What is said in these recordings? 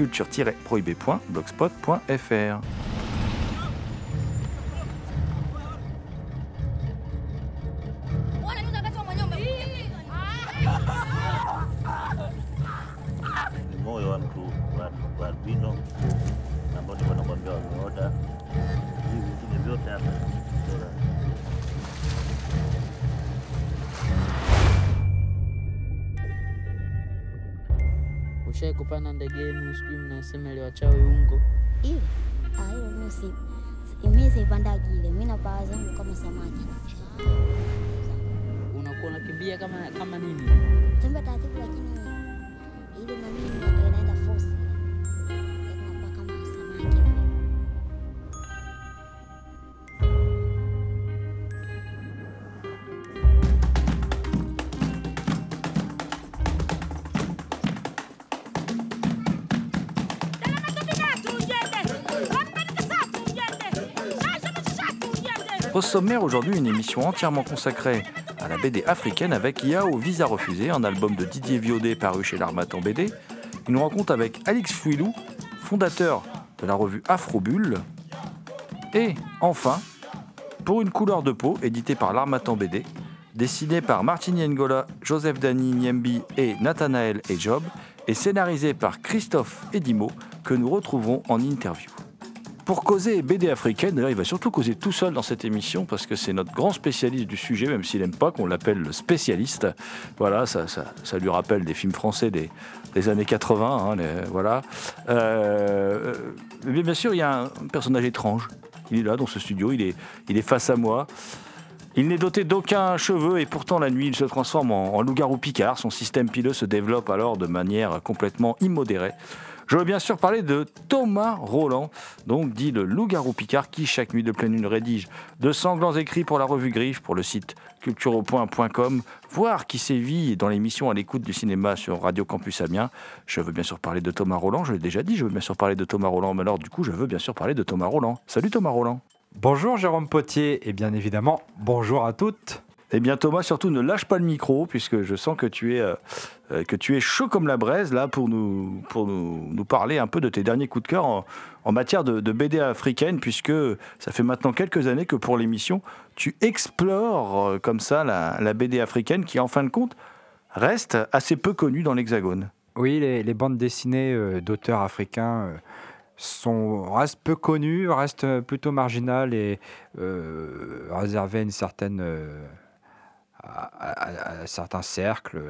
culture-prohibée.blogspot.fr. wachawi ungo. Ile ah, ile mimi mimi sipandagi ile, mimi napaa zangu kama samaki. Unakuwa unakimbia kama kama nini? Au sommaire aujourd'hui, une émission entièrement consacrée à la BD africaine avec Yao Visa Refusé, un album de Didier Viaudet paru chez l'Armatan BD. Une rencontre avec Alix Fouilou, fondateur de la revue Afrobulle. Et enfin, Pour une couleur de peau, édité par l'Armatan BD, dessiné par Martin Yengola, Joseph Dany Niembi et Nathanaël Ejob, et scénarisé par Christophe Edimo, que nous retrouverons en interview. Pour causer BD africaine, il va surtout causer tout seul dans cette émission parce que c'est notre grand spécialiste du sujet, même s'il n'aime pas qu'on l'appelle le spécialiste. Voilà, ça, lui rappelle des films français des, années 80. hein, voilà. Euh, mais bien sûr, il y a un personnage étrange. Il est là dans ce studio, il est, face à moi. Il n'est doté d'aucun cheveu et pourtant la nuit il se transforme en, en loup-garou picard. Son système pileux se développe alors de manière complètement immodérée. Je veux bien sûr parler de Thomas Roland, donc dit le loup-garou picard, qui chaque nuit de pleine lune rédige de sanglants écrits pour la revue Griffe, pour le site cultureaupoint.com, voire qui sévit dans l'émission à l'écoute du cinéma sur Radio Campus Amiens. Je veux bien sûr parler de Thomas Roland, je l'ai déjà dit, je veux bien sûr parler de Thomas Roland, mais alors du coup je veux bien sûr parler de Thomas Roland. Salut Thomas Roland Bonjour Jérôme Potier et bien évidemment bonjour à toutes. Eh bien Thomas, surtout ne lâche pas le micro puisque je sens que tu es, euh, euh, que tu es chaud comme la braise là pour nous, pour nous, nous parler un peu de tes derniers coups de cœur en, matière de, BD africaine puisque ça fait maintenant quelques années que pour l'émission tu explores euh, comme ça la, la BD africaine qui en fin de compte reste assez peu connue dans l'Hexagone. Oui, les, bandes dessinées d'auteurs africains sont, restent peu connues, restent plutôt marginales et réservées à une certaine... euh, à, certains cercles.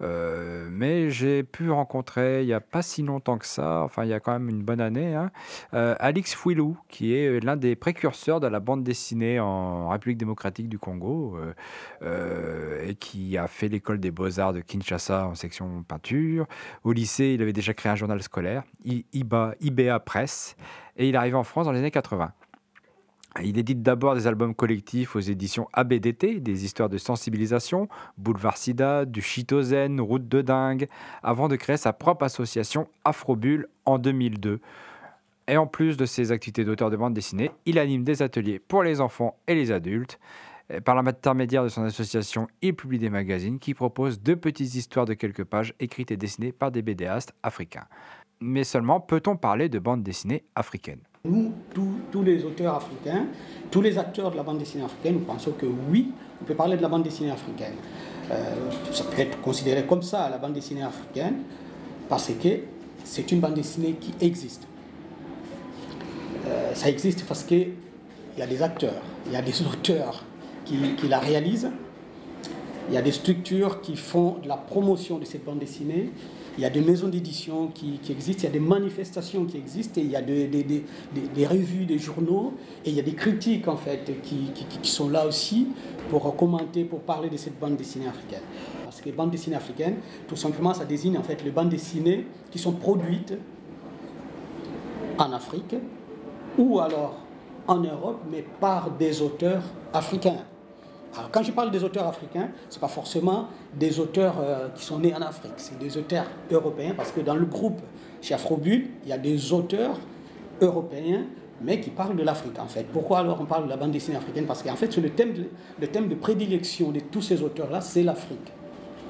Euh, mais j'ai pu rencontrer il n'y a pas si longtemps que ça, enfin il y a quand même une bonne année, hein, euh, Alix Fouilou, qui est l'un des précurseurs de la bande dessinée en République démocratique du Congo, euh, euh, et qui a fait l'école des beaux-arts de Kinshasa en section peinture. Au lycée, il avait déjà créé un journal scolaire, IBA, IBA Press, et il arrive en France dans les années 80. Il édite d'abord des albums collectifs aux éditions ABDT, des histoires de sensibilisation, Boulevard Sida, du Chitozène, Route de Dingue, avant de créer sa propre association Afrobulle en 2002. Et en plus de ses activités d'auteur de bande dessinée, il anime des ateliers pour les enfants et les adultes. Par l'intermédiaire de son association, il publie des magazines qui proposent de petites histoires de quelques pages écrites et dessinées par des BDastes africains. Mais seulement peut-on parler de bande dessinée africaine? Nous, tous- les auteurs africains, tous les acteurs de la bande dessinée africaine, nous pensons que oui, on peut parler de la bande dessinée africaine. Euh, ça peut être considéré comme ça, la bande dessinée africaine, parce que c'est une bande dessinée qui existe. Euh, ça existe parce qu'il y a des acteurs, il y a des auteurs qui la réalisent, il y a des structures qui font de la promotion de cette bande dessinée. Il y a des maisons d'édition qui, existent, il y a des manifestations qui existent, et il y a des, revues, des journaux, et il y a des critiques en fait qui, sont là aussi pour commenter, pour parler de cette bande dessinée africaine. Parce que bande dessinée africaine, tout simplement, ça désigne en fait les bandes dessinées qui sont produites en Afrique ou alors en Europe, mais par des auteurs africains. Alors, quand je parle des auteurs africains, ce n'est pas forcément des auteurs euh, qui sont nés en Afrique, c'est des auteurs européens, parce que dans le groupe chez Afrobulle, il y a des auteurs européens, mais qui parlent de l'Afrique en fait. Pourquoi alors on parle de la bande dessinée africaine? Parce qu'en fait, c'est le thème, de, prédilection de tous ces auteurs-là, c'est l'Afrique.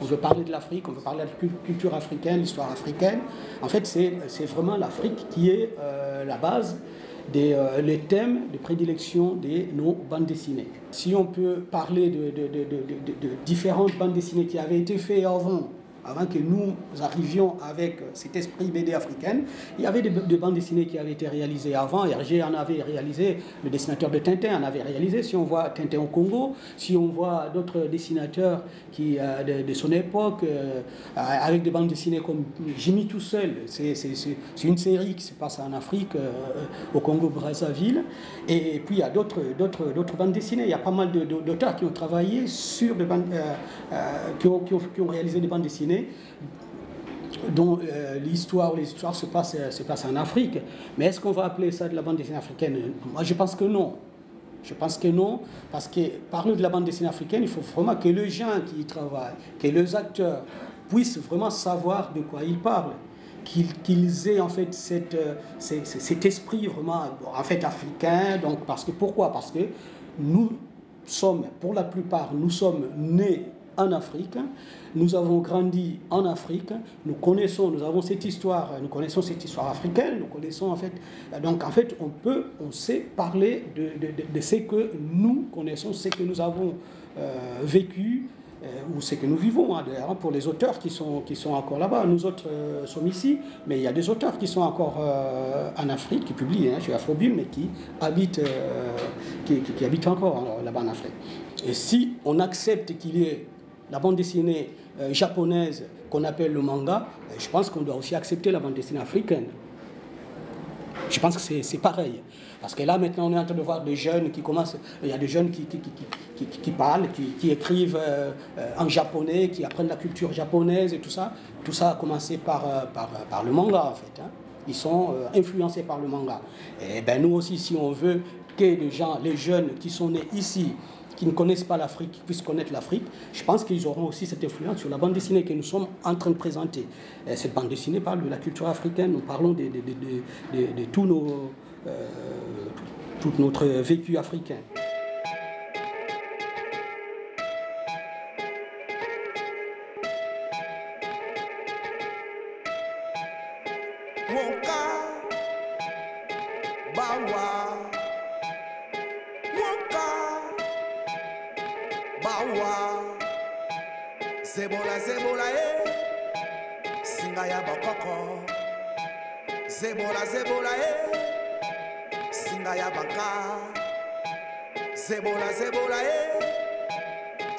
On veut parler de l'Afrique, on veut parler de la cul- culture africaine, l'histoire africaine. En fait, c'est vraiment l'Afrique qui est euh, la base des euh, les thèmes de prédilection de nos bandes dessinées. Si on peut parler de, de- de- de- différentes bandes dessinées qui avaient été faites avant, avant que nous arrivions avec cet esprit BD africaine, il y avait des, des bandes dessinées qui avaient été réalisées avant. Hergé en avait réalisé, le dessinateur de Tintin en avait réalisé. Si on voit Tintin au Congo, si on voit d'autres dessinateurs qui, euh, de, son époque, euh, avec des bandes dessinées comme Jimmy tout seul, c'est une série qui se passe en Afrique, euh, au Congo-Brazzaville. Et puis il y a d'autres bandes dessinées. Il y a pas mal d'auteurs qui ont travaillé sur des bandes, qui ont réalisé des bandes dessinées dont euh, l'histoire histoires se passent, euh, se passent en Afrique. Mais est-ce qu'on va appeler ça de la bande dessinée africaine? Moi, je pense que non. Je pense que non, parce que parler de la bande dessinée africaine, il faut vraiment que les gens qui y travaillent, que les acteurs puissent vraiment savoir de quoi ils parlent, qu'ils aient en fait euh, cet esprit vraiment en fait africain. Donc, parce que, pourquoi? Parce que nous sommes, pour la plupart, nous sommes nés en Afrique, nous avons grandi en Afrique, nous connaissons, nous avons cette histoire, nous connaissons cette histoire africaine, nous connaissons en fait, donc en fait on peut, on sait parler de, ce que nous connaissons, ce que nous avons euh, vécu, euh, ou ce que nous vivons, hein, d'ailleurs, pour les auteurs qui sont, qui sont encore là-bas. Nous autres euh, sommes ici, mais il y a des auteurs qui sont encore en Afrique, qui publient hein, chez Afrobulle, mais qui habitent, qui, habitent encore hein, là-bas en Afrique. Et si on accepte qu'il y ait la bande dessinée japonaise qu'on appelle le manga, euh, je pense qu'on doit aussi accepter la bande dessinée africaine. Je pense que c'est- pareil. Parce que là, maintenant, on est en train de voir des jeunes qui commencent. Il y a des jeunes qui, qui, qui, qui- parlent, qui, écrivent euh, euh, en japonais, qui apprennent la culture japonaise et tout ça. Tout ça a commencé par, euh, par, par le manga, en fait. hein. Ils sont euh, influencés par le manga. Et ben nous aussi, si on veut que les gens, les jeunes qui sont nés ici, qui ne connaissent pas l'Afrique, puissent connaître l'Afrique, je pense qu'ils auront aussi cette influence sur la bande dessinée que nous sommes en train de présenter. Et cette bande dessinée parle de la culture africaine, nous parlons de, de, de, de- nos, euh, tout notre vécu africain. Zebola Zebola eh. Singa ya banka. Zebola Zebola eh.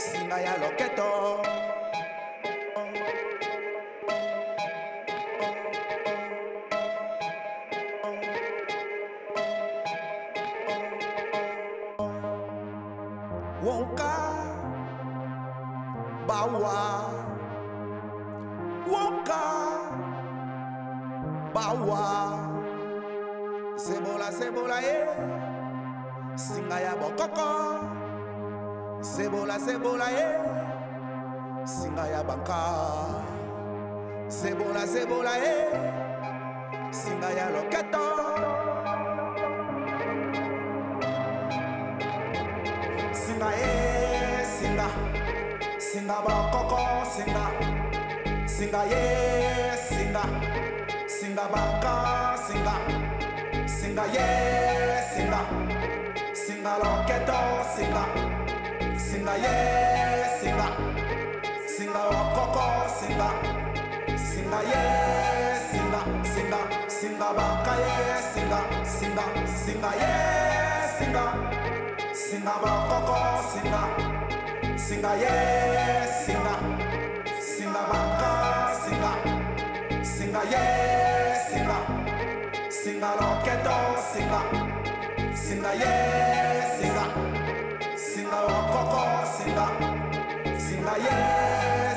Singa ya loketo. Wonka. Bawa Bawa Zebola Zebola eh. Singa ya bokoko. Zebola Zebola eh. Singa ya banka. Zebola Zebola eh. Singa ya loketo. Singa ye singa. Singa bakoko singa. Singa ye singa singa baka, singa, singa yeah, singa, singa loketo, singa, singa yeah, singa, singa okoko, singa, singa yeah, singa, singa, singa baka yeah, singa, singa, singa yeah, singa, singa okoko, singa, singa yeah, singa, singa baka, singa. Singa yeah, simba loketo simba simba ye simba simba wakoko simba simba ye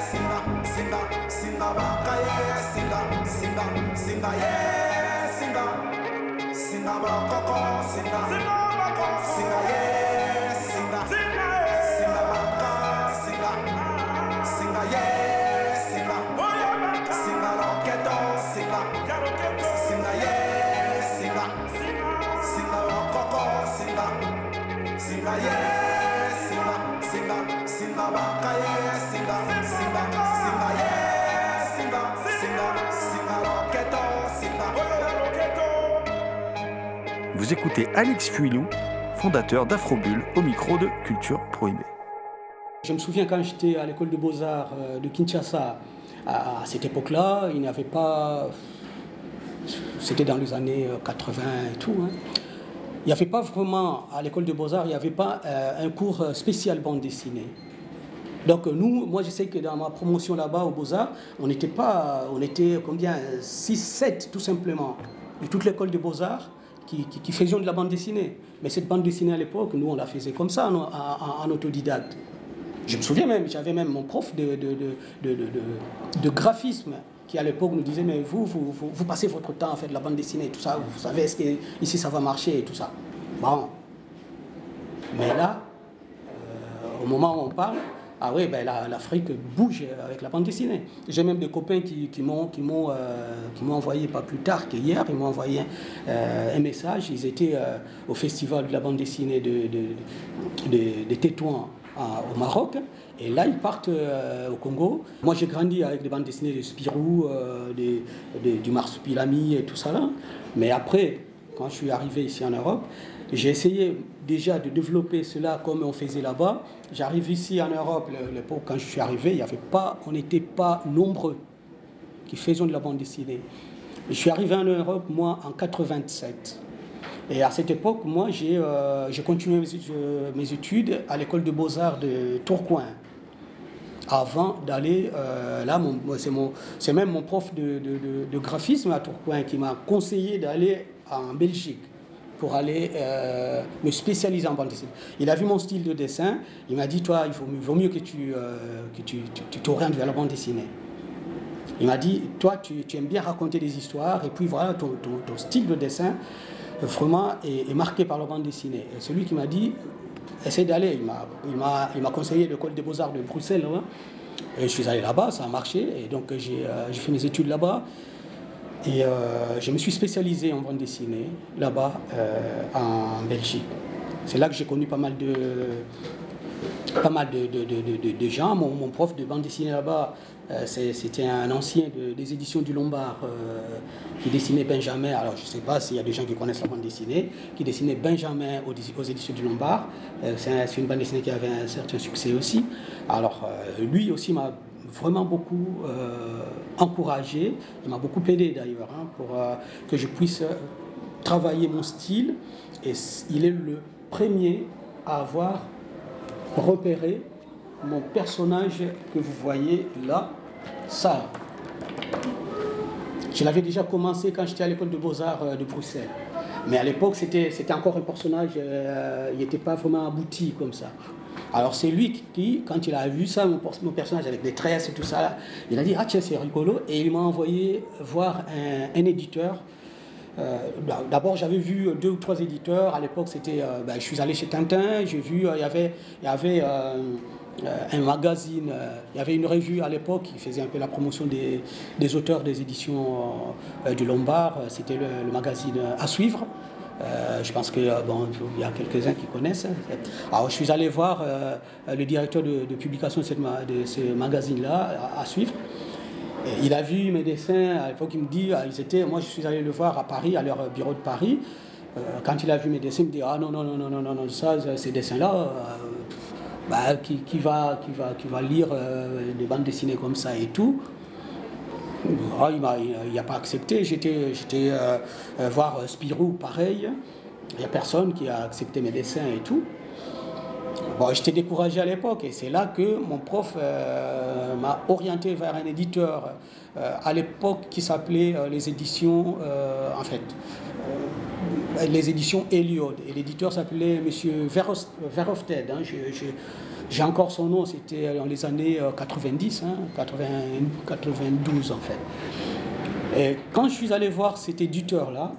simba simba simba baka ye simba simba simba ye simba simba wakoko simba, simba. Vous écoutez Alex Fuilou, fondateur d'Afrobulle, au micro de Culture Prohibée. Je me souviens quand j'étais à l'école de beaux-arts euh, de Kinshasa, à, cette époque-là, il n'y avait pas. C'était dans les années euh, 80 et tout. hein. Il n'y avait pas vraiment, à l'école de beaux-arts, il n'y avait pas euh, un cours spécial bande dessinée. Donc nous, moi je sais que dans ma promotion là-bas au Beaux-Arts, on n'était pas, on était combien 6, 7 tout simplement, de toute l'école de Beaux-Arts qui, qui, faisions de la bande dessinée. Mais cette bande dessinée à l'époque, nous on la faisait comme ça, en, autodidacte. Je me souviens même, j'avais même mon prof de, de- de- de graphisme qui à l'époque nous disait mais vous, vous, vous, passez votre temps à faire de la bande dessinée et tout ça, vous savez est-ce que ici ça va marcher et tout ça. Bon. Mais là, euh, au moment où on parle, ah oui, ben la- l'Afrique bouge avec la bande dessinée. J'ai même des copains qui, qui m'ont euh, envoyé pas plus tard qu'hier, ils m'ont envoyé euh, un message. Ils étaient au festival de la bande dessinée de, de, de- Tétouan au Maroc. Et là, ils partent euh, au Congo. Moi, j'ai grandi avec des bandes dessinées de Spirou, euh, du Marsupilami et tout ça là. Mais après, quand je suis arrivé ici en Europe, j'ai essayé déjà de développer cela comme on faisait là-bas. J'arrive ici en Europe, le- l'époque quand je suis arrivé, il y avait pas, on n'était pas nombreux qui faisions de la bande dessinée. Je suis arrivé en Europe, moi, en 87. Et à cette époque, moi, j'ai euh, continué mes, études- mes études à l'école de beaux-arts de Tourcoing. Avant d'aller euh, là, c'est même mon prof de, de- de- graphisme à Tourcoing qui m'a conseillé d'aller en Belgique pour aller euh, me spécialiser en bande dessinée. Il a vu mon style de dessin, il m'a dit, toi, il mieux- vaut mieux que tu euh, que tu, t'orientes vers la bande dessinée. Il m'a dit, toi, tu, tu aimes bien raconter des histoires, et puis voilà, ton, ton- ton style de dessin, vraiment, est, marqué par la bande dessinée. Et c'est lui qui m'a dit, essaie d'aller. Il m'a, il m'a, il m'a conseillé l'école des beaux-arts de Bruxelles. là. Et je suis allé là-bas, ça a marché, et donc j'ai, euh, j'ai fait mes études là-bas. Et euh, je me suis spécialisé en bande dessinée là-bas, euh, en Belgique. C'est là que j'ai connu pas mal de, pas mal de, de- de- de- gens. Mon, mon prof de bande dessinée là-bas, euh, c'était un ancien de- des éditions du Lombard euh, qui dessinait Benjamin. Alors je ne sais pas s'il y a des gens qui connaissent la bande dessinée, qui dessinait Benjamin aux, éditions du Lombard. Euh, c'est un- c'est une bande dessinée qui avait un certain succès aussi. Alors lui aussi m'a vraiment beaucoup encouragé, il m'a beaucoup aidé d'ailleurs hein, pour que je puisse travailler mon style. Et il est le premier à avoir repéré mon personnage que vous voyez là, ça. Je l'avais déjà commencé quand j'étais à l'école de beaux-arts euh, de Bruxelles. Mais à l'époque, c'était encore un personnage, euh, il n'était pas vraiment abouti comme ça. Alors c'est lui qui, quand il a vu ça, mon, pers- mon personnage avec des tresses et tout ça, il a dit, ah tiens, c'est rigolo. Et il m'a envoyé voir un, un éditeur. Euh, D'abord, j'avais vu deux ou trois éditeurs. À l'époque, c'était, euh, ben, je suis allé chez Tintin. J'ai vu, euh, il y avait, il y avait un magazine, il y avait une revue à l'époque qui faisait un peu la promotion des, auteurs des éditions du Lombard. C'était le, magazine à suivre. Je pense qu'il bon, y a quelques-uns qui connaissent. Alors, je suis allé voir le directeur de, publication de, ce magazine-là à suivre. Il a vu mes dessins, à l'époque il me dit, ah, ils étaient, moi je suis allé le voir à Paris, à leur bureau de Paris. Euh, quand il a vu mes dessins, il me dit, ah non, non, non, non, non, non, non ça, ces dessins-là, euh, bah, qui, va, qui, va, qui va lire euh, des bandes dessinées comme ça et tout Ah, Il n'a pas accepté. J'étais j'étais, euh, euh, voir Spirou, pareil. Il n'y a personne qui a accepté mes dessins et tout. Bon, j'étais découragé à l'époque et c'est là que mon prof euh, m'a orienté vers un éditeur euh, à l'époque qui s'appelait euh, les éditions, en fait, les éditions Eliode. Et l'éditeur s'appelait M. Verhofstadt. hein. J'ai encore son nom, c'était dans les années euh, 90, hein, 80 92 en fait. Et quand je suis allé voir cet éditeur-là,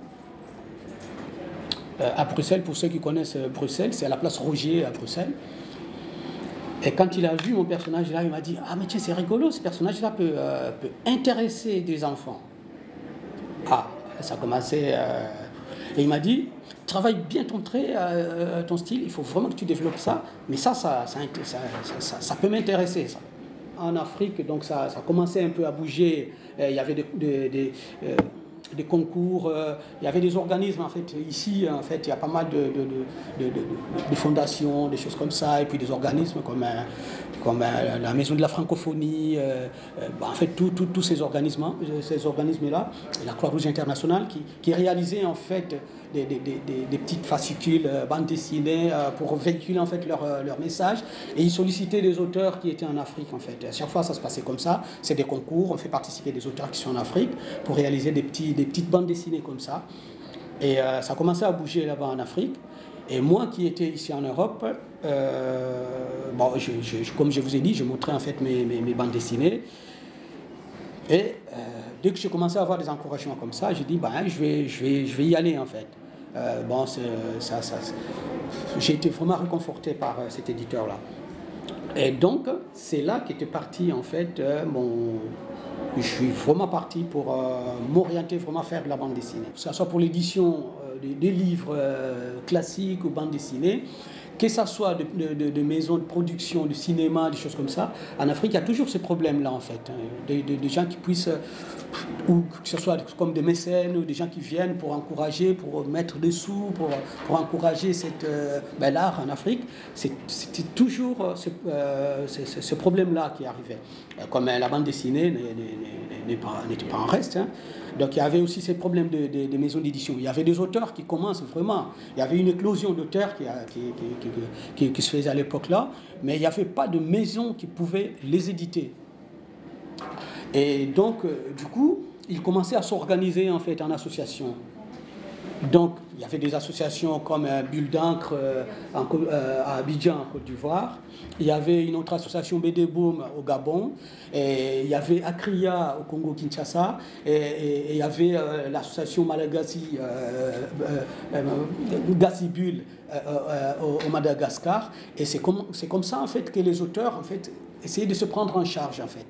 à Bruxelles, pour ceux qui connaissent euh, Bruxelles, c'est à la place Rogier à Bruxelles. Et quand il a vu mon personnage là, il m'a dit Ah, mais tiens, c'est rigolo, ce personnage-là peut, euh, peut intéresser des enfants. Ah, ça a commencé. euh, Et il m'a dit Travaille bien ton trait, euh, ton style, il faut vraiment que tu développes ça, mais ça, ça, ça, peut m'intéresser. Ça. En Afrique, donc ça, ça commençait un peu à bouger. Euh, Il y avait des, euh, des concours, euh, il y avait des organismes en fait. Ici, en fait, il y a pas mal de, fondations, des choses comme ça, et puis des organismes comme, la Maison de la Francophonie, euh, euh, bah, en fait, tous ces organismes, euh, ces organismes-là, et la Croix-Rouge internationale, qui, qui réalisaient en fait des, des- des- des- petites fascicules, euh, bandes dessinées, euh, pour véhiculer en fait leur, euh, leur message, et ils sollicitaient des auteurs qui étaient en Afrique en fait. Et à chaque fois, ça se passait comme ça. C'est des concours, on fait participer des auteurs qui sont en Afrique pour réaliser des, petits, des petites bandes dessinées comme ça. Et ça a commencé à bouger là-bas en Afrique. Et moi qui étais ici en Europe, bon, je- je- comme je vous ai dit, je montrais en fait mes- mes bandes dessinées. Et euh, dès que j'ai commencé à avoir des encouragements comme ça, j'ai dit, ben, je, vais, je, vais, je vais y aller en fait. Euh, bon, c'est- ça, ça, j'ai été vraiment réconforté par euh, cet éditeur-là. Et donc, c'est là qu'était parti en fait euh, mon. Je suis vraiment parti pour euh, m'orienter, vraiment faire de la bande dessinée. Que ce soit pour l'édition euh, des, livres euh, classiques ou bande dessinée, que ce soit de, de- de- de maisons de production, de cinéma, des choses comme ça. En Afrique, il y a toujours ces problèmes-là en fait. hein. Des, des gens qui puissent, euh, ou que ce soit comme des mécènes, ou des gens qui viennent pour encourager, pour mettre des sous, pour, encourager cette, euh, ben, l'art en Afrique. C'était toujours euh, ce, euh, ce- ce- ce problème-là qui arrivait. Comme la bande dessinée n'était pas en reste. hein. Donc il y avait aussi ces problèmes de, de- maisons d'édition. Il y avait des auteurs qui commencent vraiment. Il y avait une éclosion d'auteurs qui- qui- qui se faisait à l'époque-là, mais il n'y avait pas de maison qui pouvait les éditer. Et donc, euh, du coup, ils commençaient à s'organiser en fait en association. Donc, il y avait des associations comme euh, Bulle d'encre euh, euh, à Abidjan, en Côte d'Ivoire. Il y avait une autre association BD Boom au Gabon. Et il y avait Akria au Congo-Kinshasa. Et, il y avait l'association Malagasy, euh, au, Madagascar. Et c'est comme, comme ça, en fait, que les auteurs, en fait, essayaient de se prendre en charge, en fait.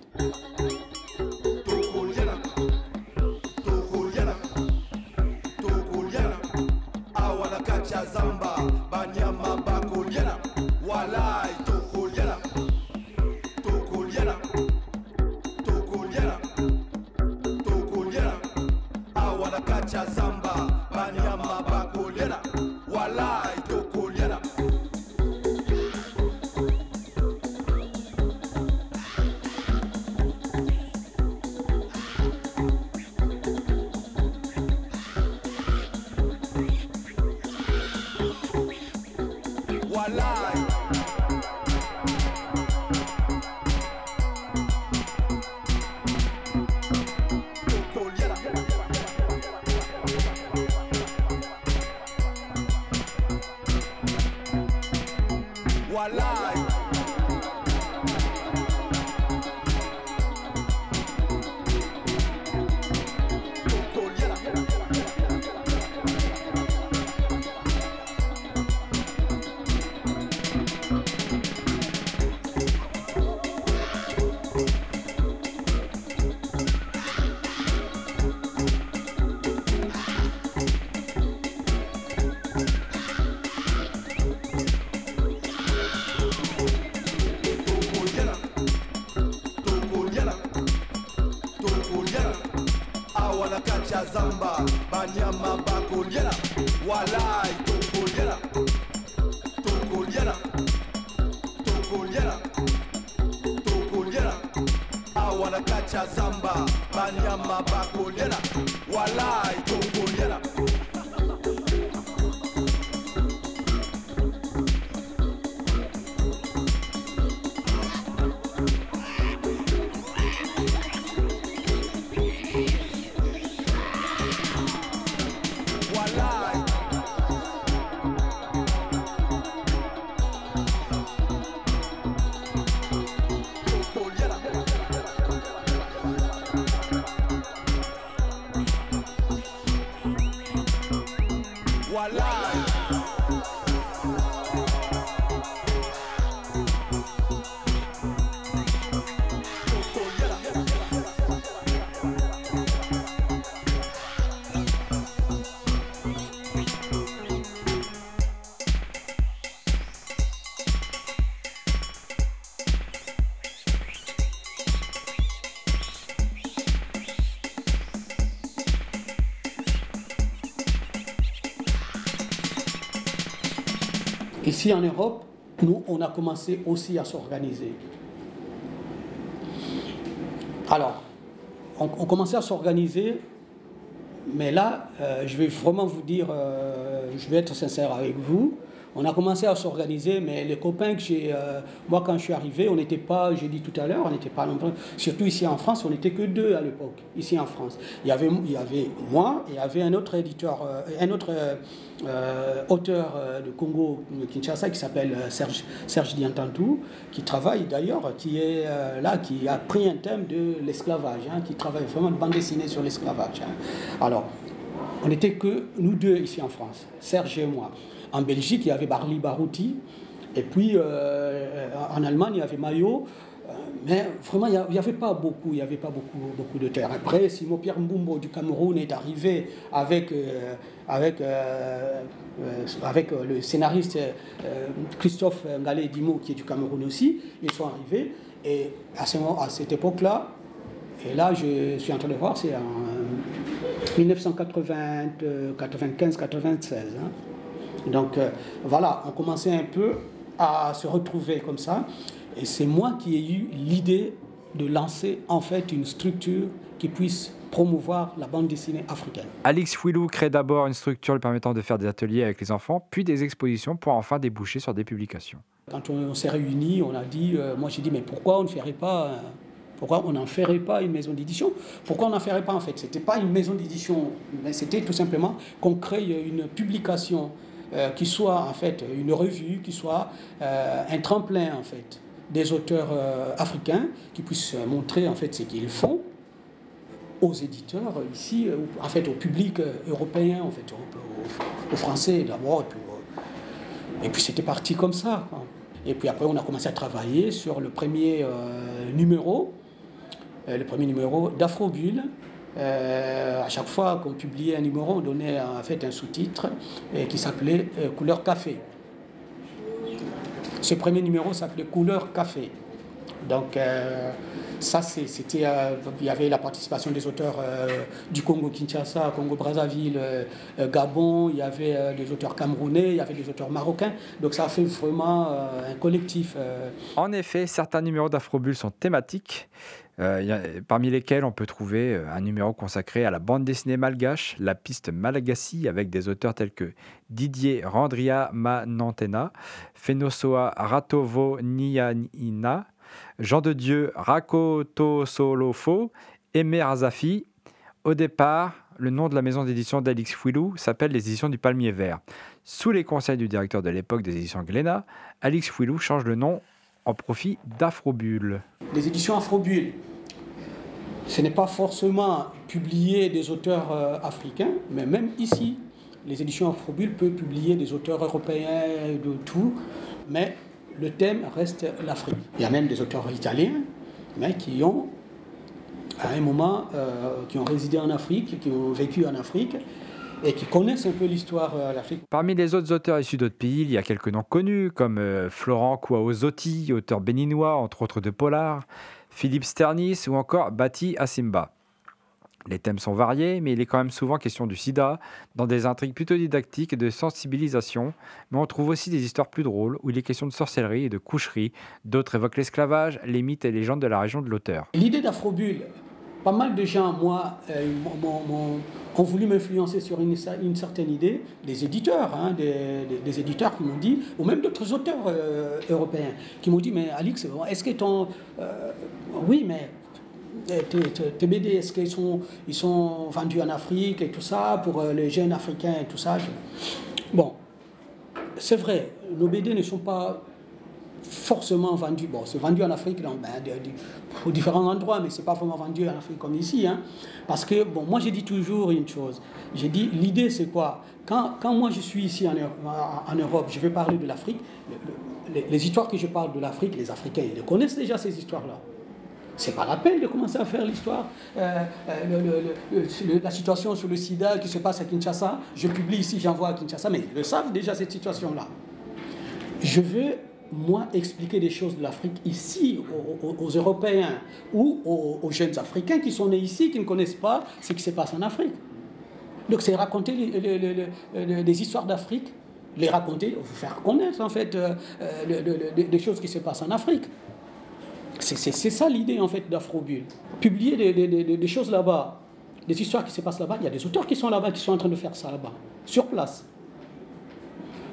Ici en Europe, nous, on a commencé aussi à s'organiser. Alors, on, commençait à s'organiser, mais là, euh, je vais vraiment vous dire, euh, je vais être sincère avec vous. On a commencé à s'organiser, mais les copains que j'ai, euh, moi quand je suis arrivé, on n'était pas, j'ai dit tout à l'heure, on n'était pas nombreux. Surtout ici en France, on n'était que deux à l'époque, ici en France. Il y avait, moi et il y avait un autre éditeur, euh, un autre euh, auteur de Congo, de Kinshasa, qui s'appelle Serge, Serge Diantantou, qui travaille d'ailleurs, qui est là, qui a pris un thème de l'esclavage, hein, qui travaille vraiment de bande dessinée sur l'esclavage. hein. Alors, on n'était que nous deux ici en France, Serge et moi. En Belgique, il y avait Barli Barouti. Et puis euh, en Allemagne, il y avait Mayo. Euh, Mais vraiment, il n'y avait pas beaucoup, il n'y avait pas beaucoup, beaucoup de terre. Après, Simon Pierre Mbumbo du Cameroun est arrivé avec, euh, avec, avec le scénariste Christophe Ngalé Dimo, qui est du Cameroun aussi. Ils sont arrivés. Et à, à cette époque-là, et là, je suis en train de voir, c'est en 1995-96. Donc euh, voilà, on commençait un peu à se retrouver comme ça. Et c'est moi qui ai eu l'idée de lancer en fait une structure qui puisse promouvoir la bande dessinée africaine. Alix Fouilou crée d'abord une structure lui permettant de faire des ateliers avec les enfants, puis des expositions pour enfin déboucher sur des publications. Quand on, on s'est réunis, on a dit, euh, moi j'ai dit, mais pourquoi on ne ferait pas, euh, pourquoi on n'en ferait pas une maison d'édition? Pourquoi on n'en ferait pas en fait? C'était pas une maison d'édition, mais c'était tout simplement qu'on crée une publication euh, qui soit en fait une revue, qui soit euh, un tremplin en fait des auteurs euh, africains qui puissent montrer en fait ce qu'ils font aux éditeurs ici, en fait au public européen, en fait, aux, Français d'abord, et puis, c'était parti comme ça. Et puis après, on a commencé à travailler sur le premier numéro, le premier numéro d'Afrobulle. Euh, à chaque fois qu'on publiait un numéro, on donnait en fait un sous-titre euh, qui s'appelait euh, Couleur Café. Ce premier numéro s'appelait Couleur Café. Donc euh, ça, c'était, euh, il y avait la participation des auteurs euh, du Congo-Kinshasa, Congo-Brazzaville, euh, euh, Gabon, il y avait des auteurs camerounais, il y avait des auteurs marocains. Donc ça a fait vraiment un collectif. En effet, certains numéros d'Afrobulle sont thématiques, parmi lesquels on peut trouver un numéro consacré à la bande dessinée malgache, la piste Malagasy, avec des auteurs tels que Didier Randria Manantena, Fenosoa Ratovo Nianina, Jean de Dieu Rakoto Solofo, Aimé Razafi. Au départ, le nom de la maison d'édition d'Alix Fouilou s'appelle les éditions du Palmier Vert. Sous les conseils du directeur de l'époque des éditions Glénat, Alix Fouilou change le nom en profit d'Afrobulle. les éditions Afrobulle. Ce n'est pas forcément publier des auteurs euh, africains, mais même ici, les éditions Afrobulle peuvent publier des auteurs européens de tout, mais le thème reste l'Afrique. Il y a même des auteurs italiens, qui ont, à un moment, euh, qui ont résidé en Afrique, qui ont vécu en Afrique, et qui connaissent un peu l'histoire euh, de l'Afrique. Parmi les autres auteurs issus d'autres pays, il y a quelques noms connus comme euh, Florent Kouaozotti, auteur béninois entre autres de Polar, Philippe Sternis ou encore Bati Asimba. Les thèmes sont variés, mais il est quand même souvent question du sida, dans des intrigues plutôt didactiques et de sensibilisation, mais on trouve aussi des histoires plus drôles où il est question de sorcellerie et de coucherie. D'autres évoquent l'esclavage, les mythes et légendes de la région de l'auteur. L'idée d'Afrobulle, pas mal de gens, moi, euh, ont voulu m'influencer sur une, cer- une certaine idée, des éditeurs, hein, des éditeurs qui m'ont dit, ou même d'autres auteurs euh, européens, qui m'ont dit, mais Alix, est-ce que ton... euh, oui, mais euh, tes, tes- tes BD, est-ce qu'ils sont, ils sont vendus en Afrique et tout ça, pour euh, les jeunes Africains et tout ça Bon, c'est vrai, nos BD ne sont pas forcément vendu. Bon, c'est vendu en Afrique dans, ben, de- différents endroits, mais c'est pas vraiment vendu en Afrique comme ici. Hein. Parce que, bon, moi j'ai dit toujours une chose. J'ai dit, l'idée c'est quoi? Quand, quand moi je suis ici en, en Europe, je vais parler de l'Afrique, le- le- les, les histoires que je parle de l'Afrique, les Africains, ils les connaissent déjà ces histoires-là. C'est pas la peine de commencer à faire l'histoire. Euh, euh, la situation sur le sida qui se passe à Kinshasa, je publie ici, j'envoie à Kinshasa, mais ils le savent déjà cette situation-là. Je veux, moi, expliquer des choses de l'Afrique ici, aux, Européens ou aux, jeunes Africains qui sont nés ici, qui ne connaissent pas ce qui se passe en Afrique. Donc, c'est raconter les, histoires d'Afrique, les raconter, vous faire connaître, en fait, euh, euh, des choses qui se passent en Afrique. C'est ça l'idée, en fait. Publier des, des- des- choses là-bas, des histoires qui se passent là-bas, il y a des auteurs qui sont là-bas, qui sont en train de faire ça là-bas, sur place.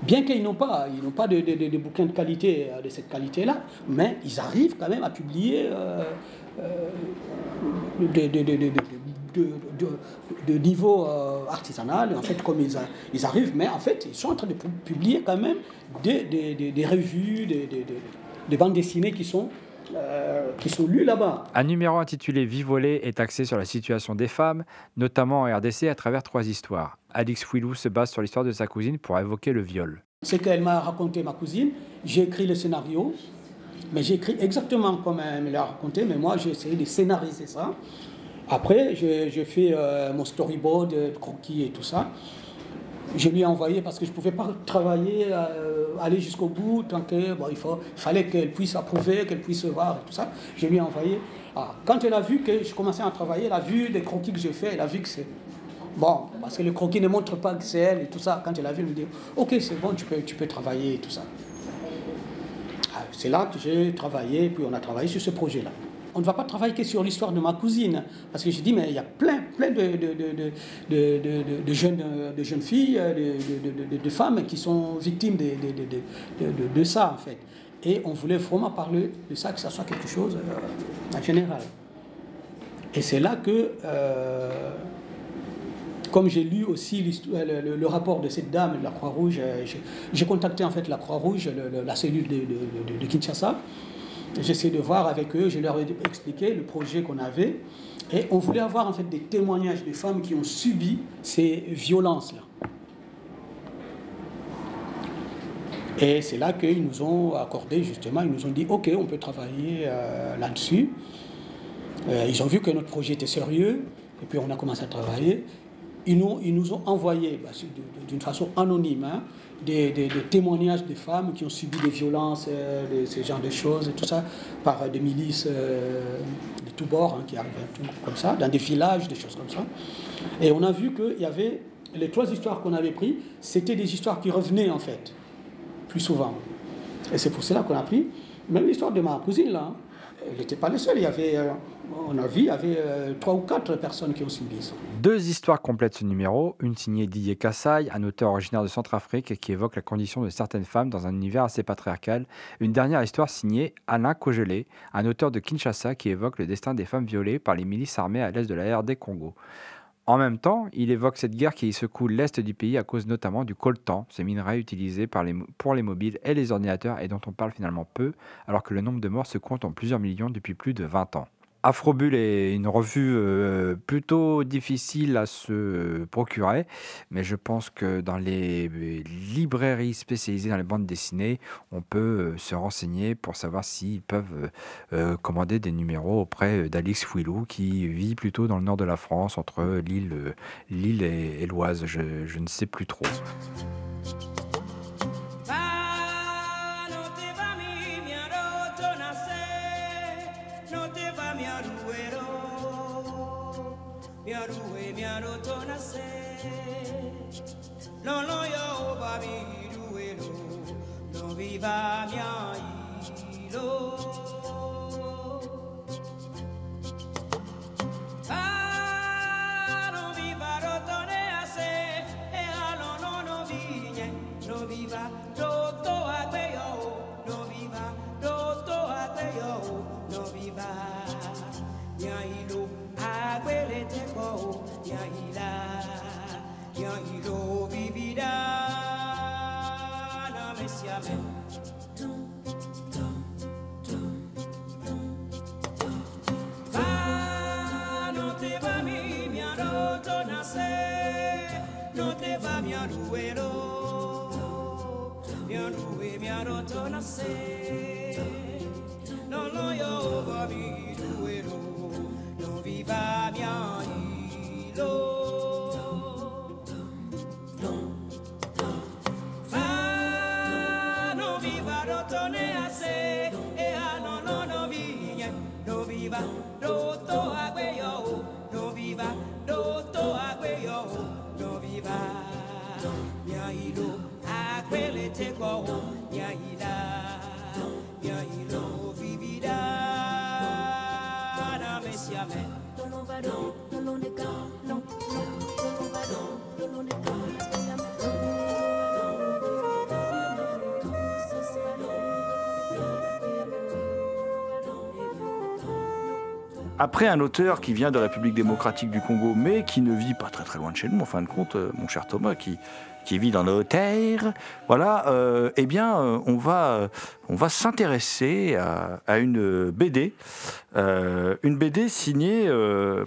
Bien qu'ils n'ont pas, ils n'ont pas de, de- de- bouquins de qualité, euh, de cette qualité-là, mais ils arrivent quand même à publier euh, euh, de, niveau artisanal, en fait, comme ils, ils arrivent, mais en fait, ils sont en train de pu- publier quand même des, des- des- revues, des bandes dessinées qui sont, euh, qui sont lues là-bas. Un numéro intitulé Vivolé est axé sur la situation des femmes, notamment en RDC à travers trois histoires. Alix Fouilou se base sur l'histoire de sa cousine pour évoquer le viol. Ce qu'elle m'a raconté, ma cousine, j'ai écrit le scénario, mais j'ai écrit exactement comme elle me l'a raconté, mais moi j'ai essayé de scénariser ça. Après, j'ai j'ai fait euh, mon storyboard, euh, croquis et tout ça. Je lui ai envoyé parce que je ne pouvais pas travailler, euh, aller jusqu'au bout, tant que bon, il, faut, fallait qu'elle puisse approuver, qu'elle puisse voir et tout ça. Je lui ai envoyé. Ah, quand elle a vu que je commençais à travailler, elle a vu les croquis que j'ai fait, elle a vu que c'est bon, parce que le croquis ne montre pas que c'est elle et tout ça. Quand elle a vu, elle me dit Ok, c'est bon, tu peux, tu peux travailler et tout ça. Ah, C'est là que j'ai travaillé, puis on a travaillé sur ce projet-là. On ne va pas travailler que sur l'histoire de ma cousine, parce que j'ai dit, mais il y a plein, plein de, de, de, de, jeunes, filles, euh, de, femmes qui sont victimes de, ça, en fait. Et on voulait vraiment parler de ça, que ça soit quelque chose euh, en général. Et c'est là que, euh, comme j'ai lu aussi le, rapport de cette dame de la Croix-Rouge, euh, j'ai- contacté en fait la Croix-Rouge, la cellule de Kinshasa. J'essaie de voir avec eux, je leur ai expliqué le projet qu'on avait. Et on voulait avoir en fait des témoignages des femmes qui ont subi ces violences-là. Et c'est là qu'ils nous ont accordé justement, ils nous ont dit ok, on peut travailler euh, là-dessus. Euh, ils ont vu que notre projet était sérieux, et puis on a commencé à travailler. Ils nous, ont envoyé, bah, d'une façon anonyme, hein, des, témoignages de femmes qui ont subi des violences, euh, ce genre de choses, et tout ça, par euh, des milices euh, de tous bords hein, qui arrivaient comme ça, dans des villages, des choses comme ça. Et on a vu qu'il y avait les trois histoires qu'on avait prises, c'était des histoires qui revenaient en fait, plus souvent. Et c'est pour cela qu'on a pris, même l'histoire de ma cousine là, hein, elle n'était pas la seule, il y avait, euh, on a vu, il avait euh, trois ou quatre personnes qui ont subi ça. Deux histoires complètent ce numéro, une signée Didier Kassai, un auteur originaire de Centrafrique qui évoque la condition de certaines femmes dans un univers assez patriarcal, une dernière histoire signée Alain Cogelet, un auteur de Kinshasa qui évoque le destin des femmes violées par les milices armées à l'est de la RD Congo. En même temps, il évoque cette guerre qui secoue l'est du pays à cause notamment du coltan, ce minerai utilisé par les pour les mobiles et les ordinateurs et dont on parle finalement peu, alors que le nombre de morts se compte en plusieurs millions depuis plus de 20 ans. Afrobulle est une revue euh, plutôt difficile à se procurer, mais je pense que dans les euh, librairies spécialisées dans les bandes dessinées, on peut euh, se renseigner pour savoir s'ils peuvent commander des numéros auprès d'Alix Fouilou, qui vit plutôt dans le nord de la France, entre Lille, Lille et, et l'Oise. Je, je ne sais plus trop. No te va mi aruero, mi aruero. miarotona se Lolo yo babi duelo No viva miailo say Après un auteur qui vient de la République démocratique du Congo, mais qui ne vit pas très très loin de chez nous, en fin de compte, euh, mon cher Thomas, qui, qui vit dans nos terres, voilà, euh, eh bien, euh, on va, va s'intéresser à, à une BD, une BD signée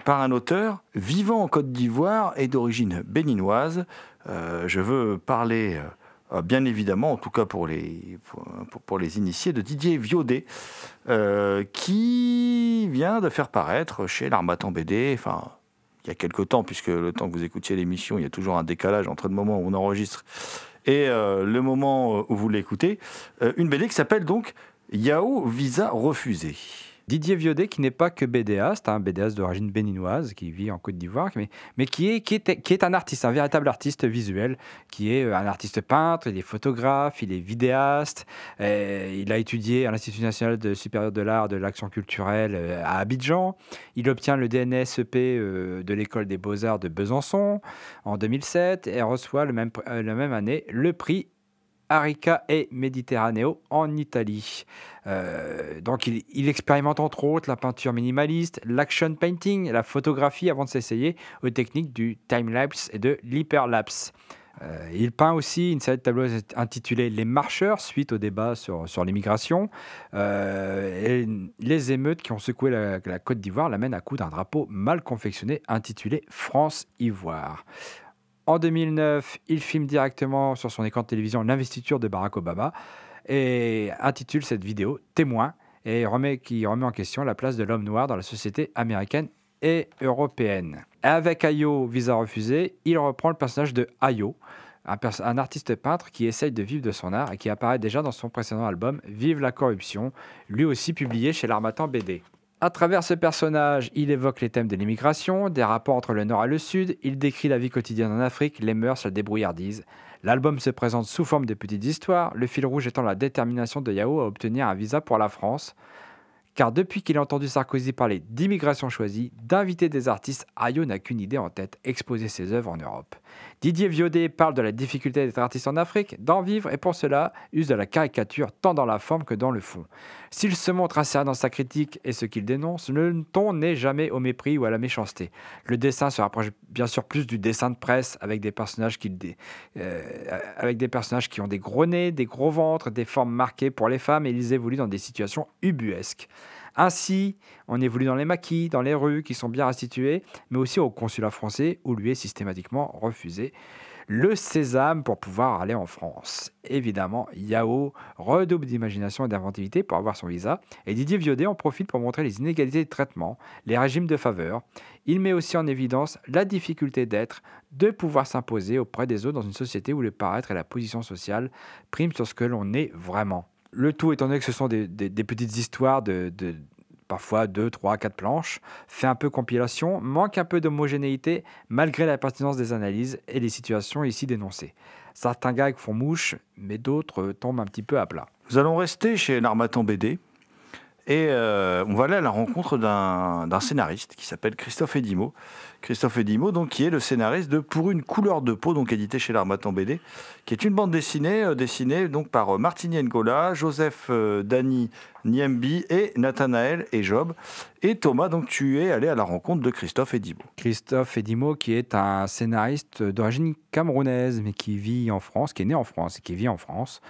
par un auteur vivant en Côte d'Ivoire et d'origine béninoise. Je veux parler, bien évidemment, en tout cas pour les, pour, initiés, de Didier Viaudet, euh, qui vient de faire paraître chez l'Armatan BD, enfin, il y a quelque temps, puisque le temps que vous écoutiez l'émission, il y a toujours un décalage entre le moment où on enregistre et euh, le moment où vous l'écoutez, euh, une BD qui s'appelle donc Yao Visa refusé. Didier Viaudet, qui n'est pas que BDaste, un d'origine béninoise, qui vit en Côte d'Ivoire, mais, qui, est, un artiste, un véritable artiste visuel, qui est euh, un artiste peintre, il est photographe, il est vidéaste, euh, il a étudié à l'Institut national de supérieur de l'art de l'action culturelle euh, à Abidjan, il obtient le DNSEP de l'école des beaux-arts de Besançon en 2007 et reçoit le la même année le prix Arica et Mediterraneo en Italie. Euh, donc il, expérimente entre autres la peinture minimaliste, l'action painting, la photographie avant de s'essayer aux techniques du time-lapse et de l'hyperlapse. Euh, il peint aussi une série de tableaux intitulés Les Marcheurs, suite au débat sur, l'immigration. Euh, les émeutes qui ont secoué la, la Côte d'Ivoire l'amènent à coup d'un drapeau mal confectionné intitulé France-Ivoire. En 2009, il filme directement sur son écran de télévision l'investiture de Barack Obama et intitule cette vidéo Témoin et remet, qui remet en question la place de l'homme noir dans la société américaine et européenne. Avec Ayo, visa refusé, il reprend le personnage de Ayo, un, un artiste peintre qui essaye de vivre de son art et qui apparaît déjà dans son précédent album Vive la corruption, lui aussi publié chez l'Armatan BD. À travers ce personnage, il évoque les thèmes de l'immigration, des rapports entre le Nord et le Sud, il décrit la vie quotidienne en Afrique, les mœurs, la débrouillardise. L'album se présente sous forme de petites histoires, le fil rouge étant la détermination de Yao à obtenir un visa pour la France. Car depuis qu'il a entendu Sarkozy parler d'immigration choisie, d'inviter des artistes, Ayo n'a qu'une idée en tête, exposer ses œuvres en Europe. Didier Viaudet parle de la difficulté d'être artiste en Afrique, d'en vivre, et pour cela, use de la caricature tant dans la forme que dans le fond. S'il se montre acerbe dans sa critique et ce qu'il dénonce, le ton n'est jamais au mépris ou à la méchanceté. Le dessin se rapproche bien sûr plus du dessin de presse avec des personnages qui, euh, avec des personnages qui ont des gros nez, des gros ventres, des formes marquées pour les femmes et ils évoluent dans des situations ubuesques. Ainsi, on évolue dans les maquis, dans les rues qui sont bien restituées, mais aussi au consulat français où lui est systématiquement refusé le sésame pour pouvoir aller en France. Évidemment, Yao redouble d'imagination et d'inventivité pour avoir son visa, et Didier Viaudet en profite pour montrer les inégalités de traitement, les régimes de faveur. Il met aussi en évidence la difficulté d'être, de pouvoir s'imposer auprès des autres dans une société où le paraître et la position sociale priment sur ce que l'on est vraiment. Le tout étant donné que ce sont des, petites histoires de, parfois 2, 3, 4 planches, fait un peu compilation, manque un peu d'homogénéité malgré la pertinence des analyses et les situations ici dénoncées. Certains gags font mouche, mais d'autres tombent un petit peu à plat. Nous allons rester chez l'Armatan BD et on va aller à la rencontre d'un scénariste qui s'appelle Christophe Edimo. Christophe Edimo, donc, qui est le scénariste de Pour une couleur de peau, donc édité chez l'Armatan BD, qui est une bande dessinée euh, dessinée donc par euh, Martini Ngola, Joseph euh, Dani Niembi et Nathanaël et Job. Et Thomas, donc tu es allé à la rencontre de Christophe Edimo. Christophe Edimo, qui est un scénariste d'origine camerounaise, mais qui vit en France, qui est né en France et qui vit en France,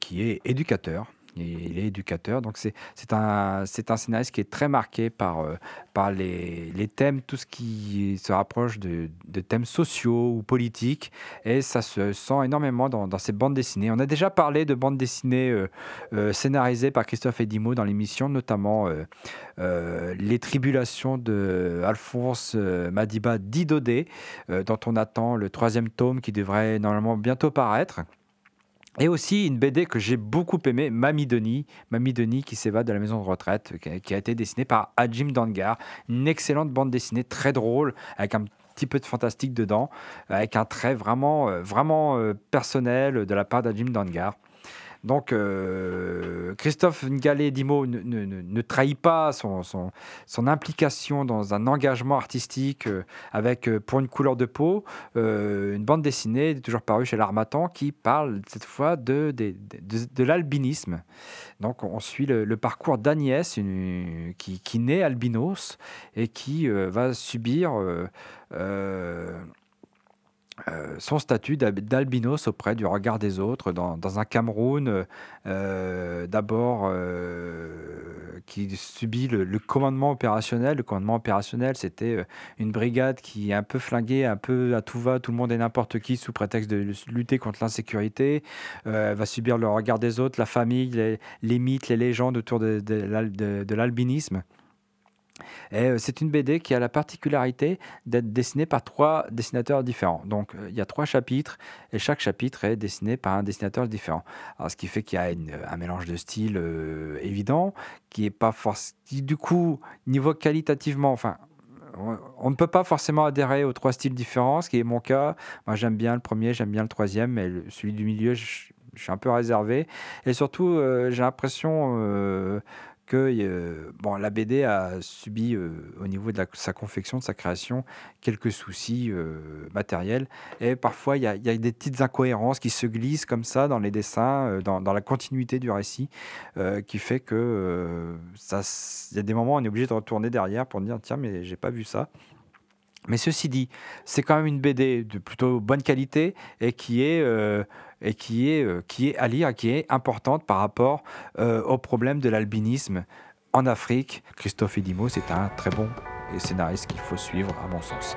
qui est éducateur. Il est éducateur, donc c'est un, scénariste qui est très marqué par, euh, les, thèmes, tout ce qui se rapproche de, thèmes sociaux ou politiques, et ça se sent énormément dans, dans ses bandes dessinées. On a déjà parlé de bandes dessinées euh, euh, scénarisées par Christophe Edimo dans l'émission, notamment Les Tribulations de Alphonse Madiba Didodé, dont on attend le troisième tome qui devrait normalement bientôt paraître. Et aussi une BD que j'ai beaucoup aimée, Mamie Denis, Mamie Denis qui s'évade de la maison de retraite, qui a, été dessinée par Ajim Dangar. Une excellente bande dessinée, très drôle, avec un petit peu de fantastique dedans, avec un trait vraiment, euh, vraiment euh, personnel de la part d'Ajim Dangar. Donc, euh, Christophe Ngalé Dimo ne, trahit pas son, implication dans un engagement artistique euh, avec, euh, pour une couleur de peau, une bande dessinée toujours parue chez l'Armatan qui parle cette fois de, l'albinisme. Donc, on suit le, parcours d'Agnès, qui, qui naît albinos et qui va subir. Euh, son statut d'al- d'albinos auprès du regard des autres dans, un Cameroun euh, d'abord euh, qui subit le, commandement opérationnel. Le commandement opérationnel, c'était une brigade qui est un peu flinguée, un peu à tout va, tout le monde et n'importe qui sous prétexte de lutter contre l'insécurité. Elle va subir le regard des autres, la famille, les, mythes, les légendes autour de l'albinisme. Et euh, c'est une BD qui a la particularité d'être dessinée par trois dessinateurs différents. Donc euh, il y a trois chapitres et chaque chapitre est dessiné par un dessinateur différent. Ce qui fait qu'il y a un mélange de styles euh, évident, qui est pas forcément. Du coup, niveau qualitativement, enfin. On, ne peut pas forcément adhérer aux trois styles différents, ce qui est mon cas. Moi, j'aime bien le premier, j'aime bien le troisième, mais celui du milieu, je, suis un peu réservé. Et surtout, j'ai l'impression que euh, bon, la BD a subi euh, au niveau de sa confection, de sa création, quelques soucis euh, matériels. Et parfois, il y, a- des petites incohérences qui se glissent comme ça dans les dessins, dans, la continuité du récit, qui fait que il y a des moments où on est obligé de retourner derrière pour dire tiens, mais j'ai pas vu ça. Mais ceci dit, c'est quand même une BD de plutôt bonne qualité et qui est, euh, et euh, qui est à lire qui est importante par rapport euh, au problème de l'albinisme en Afrique. Christophe Edimo, c'est un très bon scénariste qu'il faut suivre à mon sens.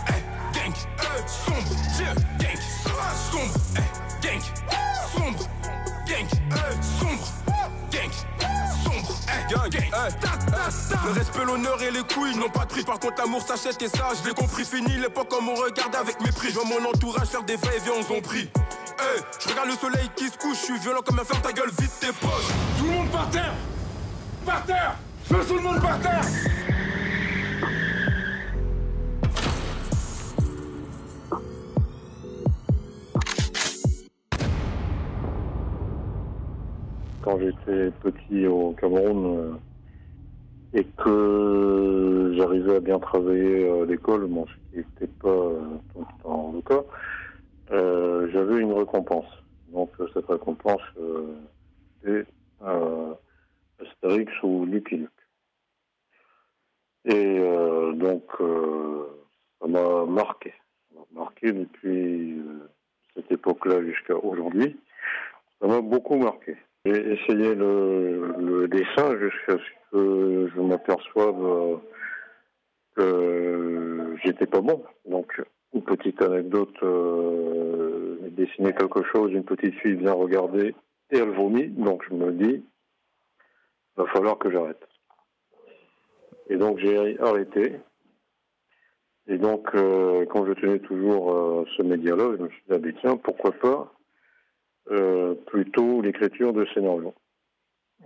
sombre, gang, sombre, gang, ta, ta, ta. Le respect, l'honneur et les couilles n'ont pas de prix. Par contre, l'amour s'achète et ça, je l'ai compris. Fini l'époque comme on regarde avec mépris. Je vois mon entourage faire des va-et-vient, on ont pris. Eh, je regarde le soleil qui se couche, je suis violent comme un fer, ta gueule, vite tes poches. Tout le monde par terre Par terre Je veux tout le monde par terre j'étais petit au Cameroun, euh, et que j'arrivais à bien travailler à l'école, ce qui n'était pas euh, tout le temps le cas, euh, j'avais une récompense. Donc cette récompense euh, était euh, Astérix ou Lucky Luke. Et donc ça m'a marqué. Ça m'a marqué depuis cette époque-là jusqu'à aujourd'hui. Ça m'a beaucoup marqué. J'ai essayé le, le dessin jusqu'à ce que je m'aperçoive euh, que j'étais pas bon. Donc, une petite anecdote, euh, j'ai dessiné quelque chose, une petite fille vient regarder et elle vomit. Donc, je me dis, va falloir que j'arrête. Et donc, j'ai arrêté. Et donc, euh, quand je tenais toujours euh, ce média-là, je me suis dit, ah, tiens, pourquoi pas euh, plutôt l'écriture de scénarios.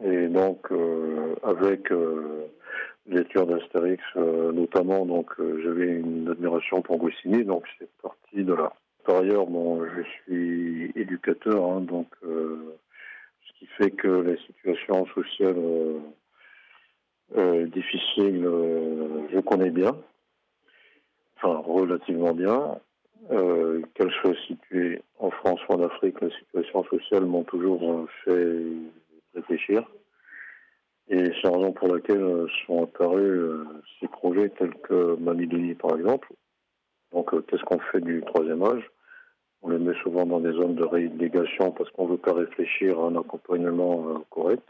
Et donc, euh, avec euh, lecture d'Astérix, notamment, donc j'avais une admiration pour Goscinny, donc c'est parti de là. Par ailleurs, bon, je suis éducateur, hein, donc ce qui fait que euh, euh, difficiles, euh, je connais bien, enfin relativement bien. Euh, qu'elles soient situées en France ou en Afrique, les situations sociales m'ont toujours euh, fait réfléchir. Et c'est la raison pour laquelle euh, sont apparus euh, ces projets tels que Mamie par exemple. Donc, qu'est-ce qu'on fait du troisième âge? On les met souvent dans des zones de réélégation parce qu'on ne veut pas réfléchir à un accompagnement correct.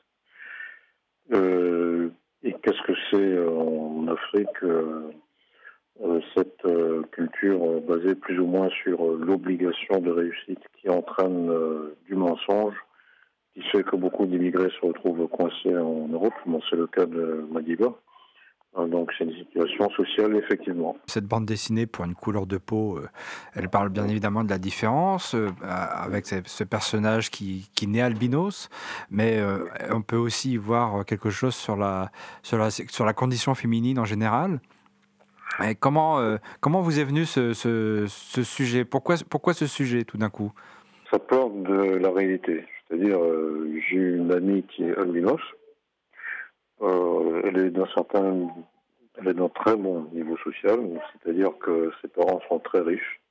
Et qu'est-ce que c'est en Afrique cette euh, culture euh, basée plus ou moins sur euh, l'obligation de réussite qui entraîne euh, du mensonge, qui fait que beaucoup d'immigrés se retrouvent coincés en Europe. Bon, c'est le cas de Madiba. Euh, Donc c'est une situation sociale, effectivement. Cette bande dessinée, pour une couleur de peau, euh, elle parle bien évidemment de la différence, euh, avec ce, personnage qui, naît albinos, mais euh, on peut aussi y voir quelque chose sur la, sur la condition féminine en général. Comment, euh, comment vous est venu ce, sujet? Pourquoi, pourquoi ce sujet tout d'un coup? Ça part de la réalité. C'est-à-dire, euh, j'ai une amie qui est albinos. Euh, elle est d'un certain, elle est d'un très bon niveau social, c'est-à-dire que ses parents sont très riches.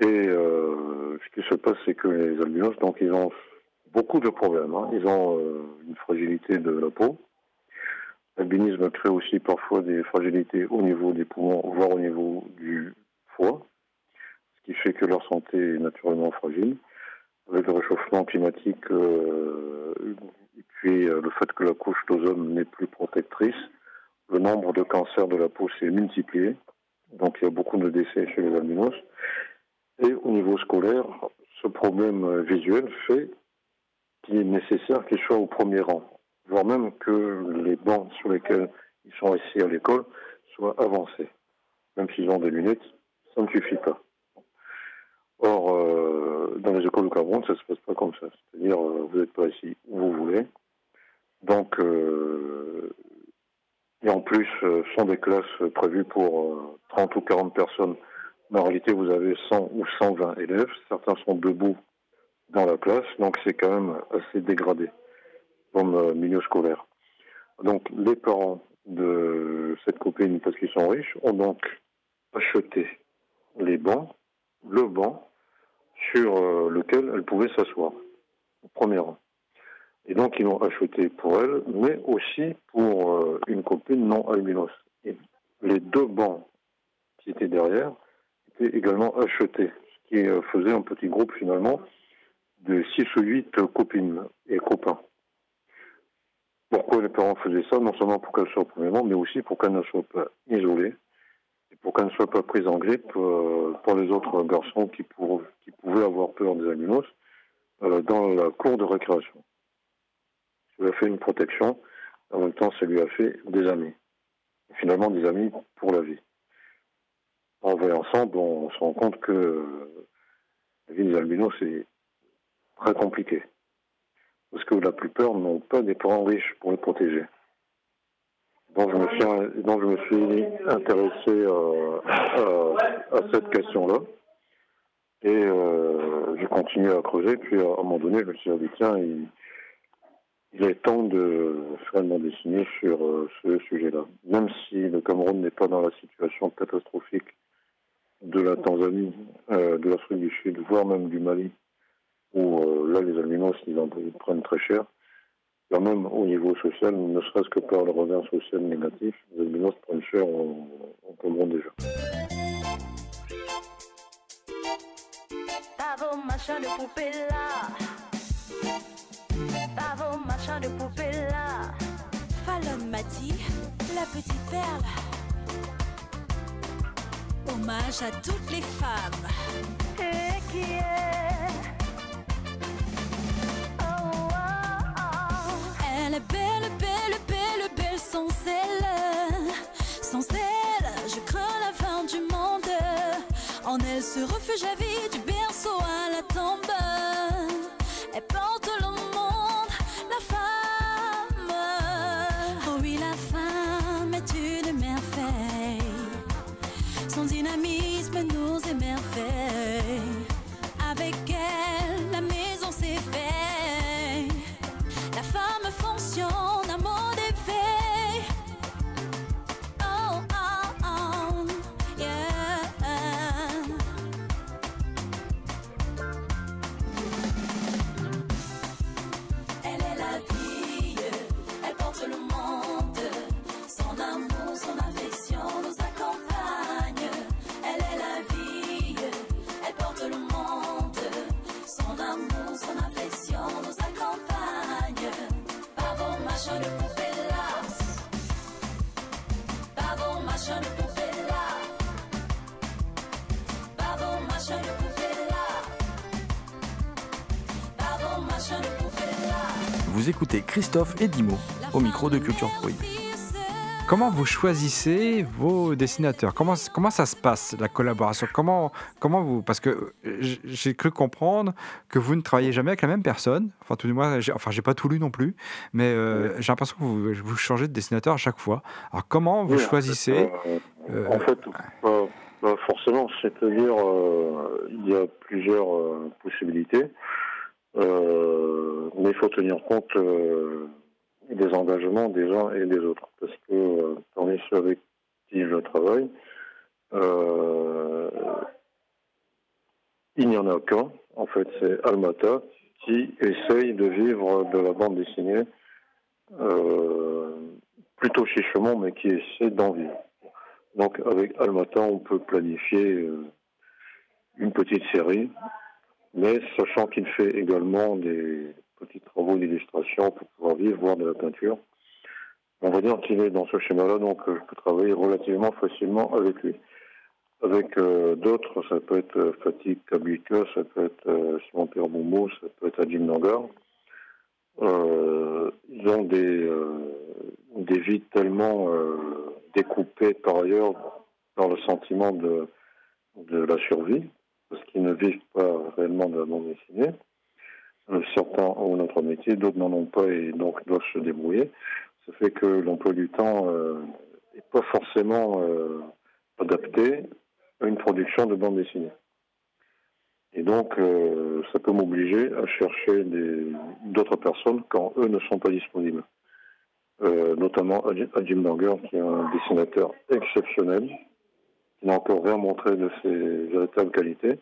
Et ce qui se passe, c'est que les albinos, donc, ils ont beaucoup de problèmes. hein. Ils ont une fragilité de la peau. L'albinisme crée aussi parfois des fragilités au niveau des poumons, voire au niveau du foie, ce qui fait que leur santé est naturellement fragile. Avec le réchauffement climatique euh, et puis euh, le fait que la couche d'ozone n'est plus protectrice, le nombre de cancers de la peau s'est multiplié. Donc il y a beaucoup de décès chez les albinos. Et au niveau scolaire, ce problème euh, visuel fait qu'il est nécessaire qu'ils soient au premier rang, voire même que les bancs sur lesquels ils sont assis à l'école soient avancés. Même s'ils ont des lunettes, ça ne suffit pas. Or, euh, dans les écoles au Cameroun, ça ne se passe pas comme ça. C'est-à-dire, euh, vous n'êtes pas assis où vous voulez. Donc, euh, et en plus, euh, ce sont des classes prévues pour euh, 30 ou 40 personnes. Mais en réalité, vous avez 100 ou 120 élèves. Certains sont debout dans la classe, donc c'est quand même assez dégradé comme milieu. Donc, les parents de cette copine, parce qu'ils sont riches, ont donc acheté les bancs, le banc sur euh, lequel elle pouvait s'asseoir, au premier rang. Et donc, ils l'ont acheté pour elle, mais aussi pour euh, une copine non albinos. Et les deux bancs qui étaient derrière étaient également achetés, ce qui euh, faisait un petit groupe finalement de 6 ou 8 copines et copains. Pourquoi les parents faisaient ça Non seulement pour qu'elle soit au premier mais aussi pour qu'elle ne soit pas isolée et pour qu'elle ne soit pas prise en grippe euh, par les autres garçons qui, pour- qui pouvaient avoir peur des albinos euh, dans la cour de récréation. Ça lui a fait une protection, en même temps ça lui a fait des amis. Finalement des amis pour la vie. En voyant ensemble, on se rend compte que la vie des albinos c'est très compliqué. Parce que la plupart n'ont pas des parents riches pour les protéger. Donc je me suis, donc je me suis intéressé euh, à, cette question-là. Et euh, j'ai continué à creuser. Puis à un moment donné, je me suis dit, tiens, il, est temps de bande dessinée sur euh, ce sujet-là. Même si le Cameroun n'est pas dans la situation catastrophique de la Tanzanie, euh, de l'Afrique du Sud, voire même du Mali, où euh, là les albinos ils en prennent très cher. Quand même au niveau social, ne serait-ce que par le revers social négatif, les albinos prennent cher en, en Cameroun déjà. Pas vos machins de poupée là. Pas vos machins de poupée là. Fallon m'a dit, la petite perle. Hommage à toutes les femmes. Et qui est Elle est belle, belle, belle, belle sans elle. Sans elle, je crains la fin du monde. En elle se refuge la vie du berceau à la tombe. Vous écoutez Christophe et Dimo au micro de Culture Prohibée. Comment vous choisissez vos dessinateurs? Comment, comment ça se passe, la collaboration? Comment, comment vous... Parce que euh, j'ai cru comprendre que vous ne travaillez jamais avec la même personne. Enfin, tout du moins, j'ai, enfin, j'ai pas tout lu non plus. Mais euh, j'ai l'impression que vous, vous changez de dessinateur à chaque fois. Alors, comment vous Oui, en choisissez fait, euh, En fait, pas, pas forcément, c'est-à-dire euh, il y a plusieurs euh, possibilités, Euh, mais il faut tenir compte euh, des engagements des uns et des autres, parce que euh, parmi ceux avec qui je travaille, euh, il n'y en a qu'un, en fait, c'est Almata, qui essaye de vivre de la bande dessinée euh, plutôt chichement, mais qui essaie d'en vivre. Donc avec Almata, on peut planifier euh, une petite série, mais sachant qu'il fait également des petits travaux d'illustration pour pouvoir vivre, voire de la peinture. On va dire qu'il est dans ce schéma-là, donc euh, je peux travailler relativement facilement avec lui. Avec euh, d'autres, ça peut être euh, Fatih Kablika, ça peut être Simon Pierre Boumou, ça peut être Adjim Nangar. Ils ont des, des vies tellement découpées par ailleurs dans le sentiment de, de la survie, parce qu'ils ne vivent pas réellement de la bande dessinée. Euh, certains ont notre métier, d'autres n'en ont pas et donc doivent se débrouiller. Ça fait que l'emploi du temps n'est pas forcément euh, adapté à une production de bande dessinée. Et donc, euh, ça peut m'obliger à chercher d'autres personnes quand eux ne sont pas disponibles. Euh, notamment Adjim Banger, qui est un dessinateur exceptionnel, n'a encore rien montré de ses véritables qualités,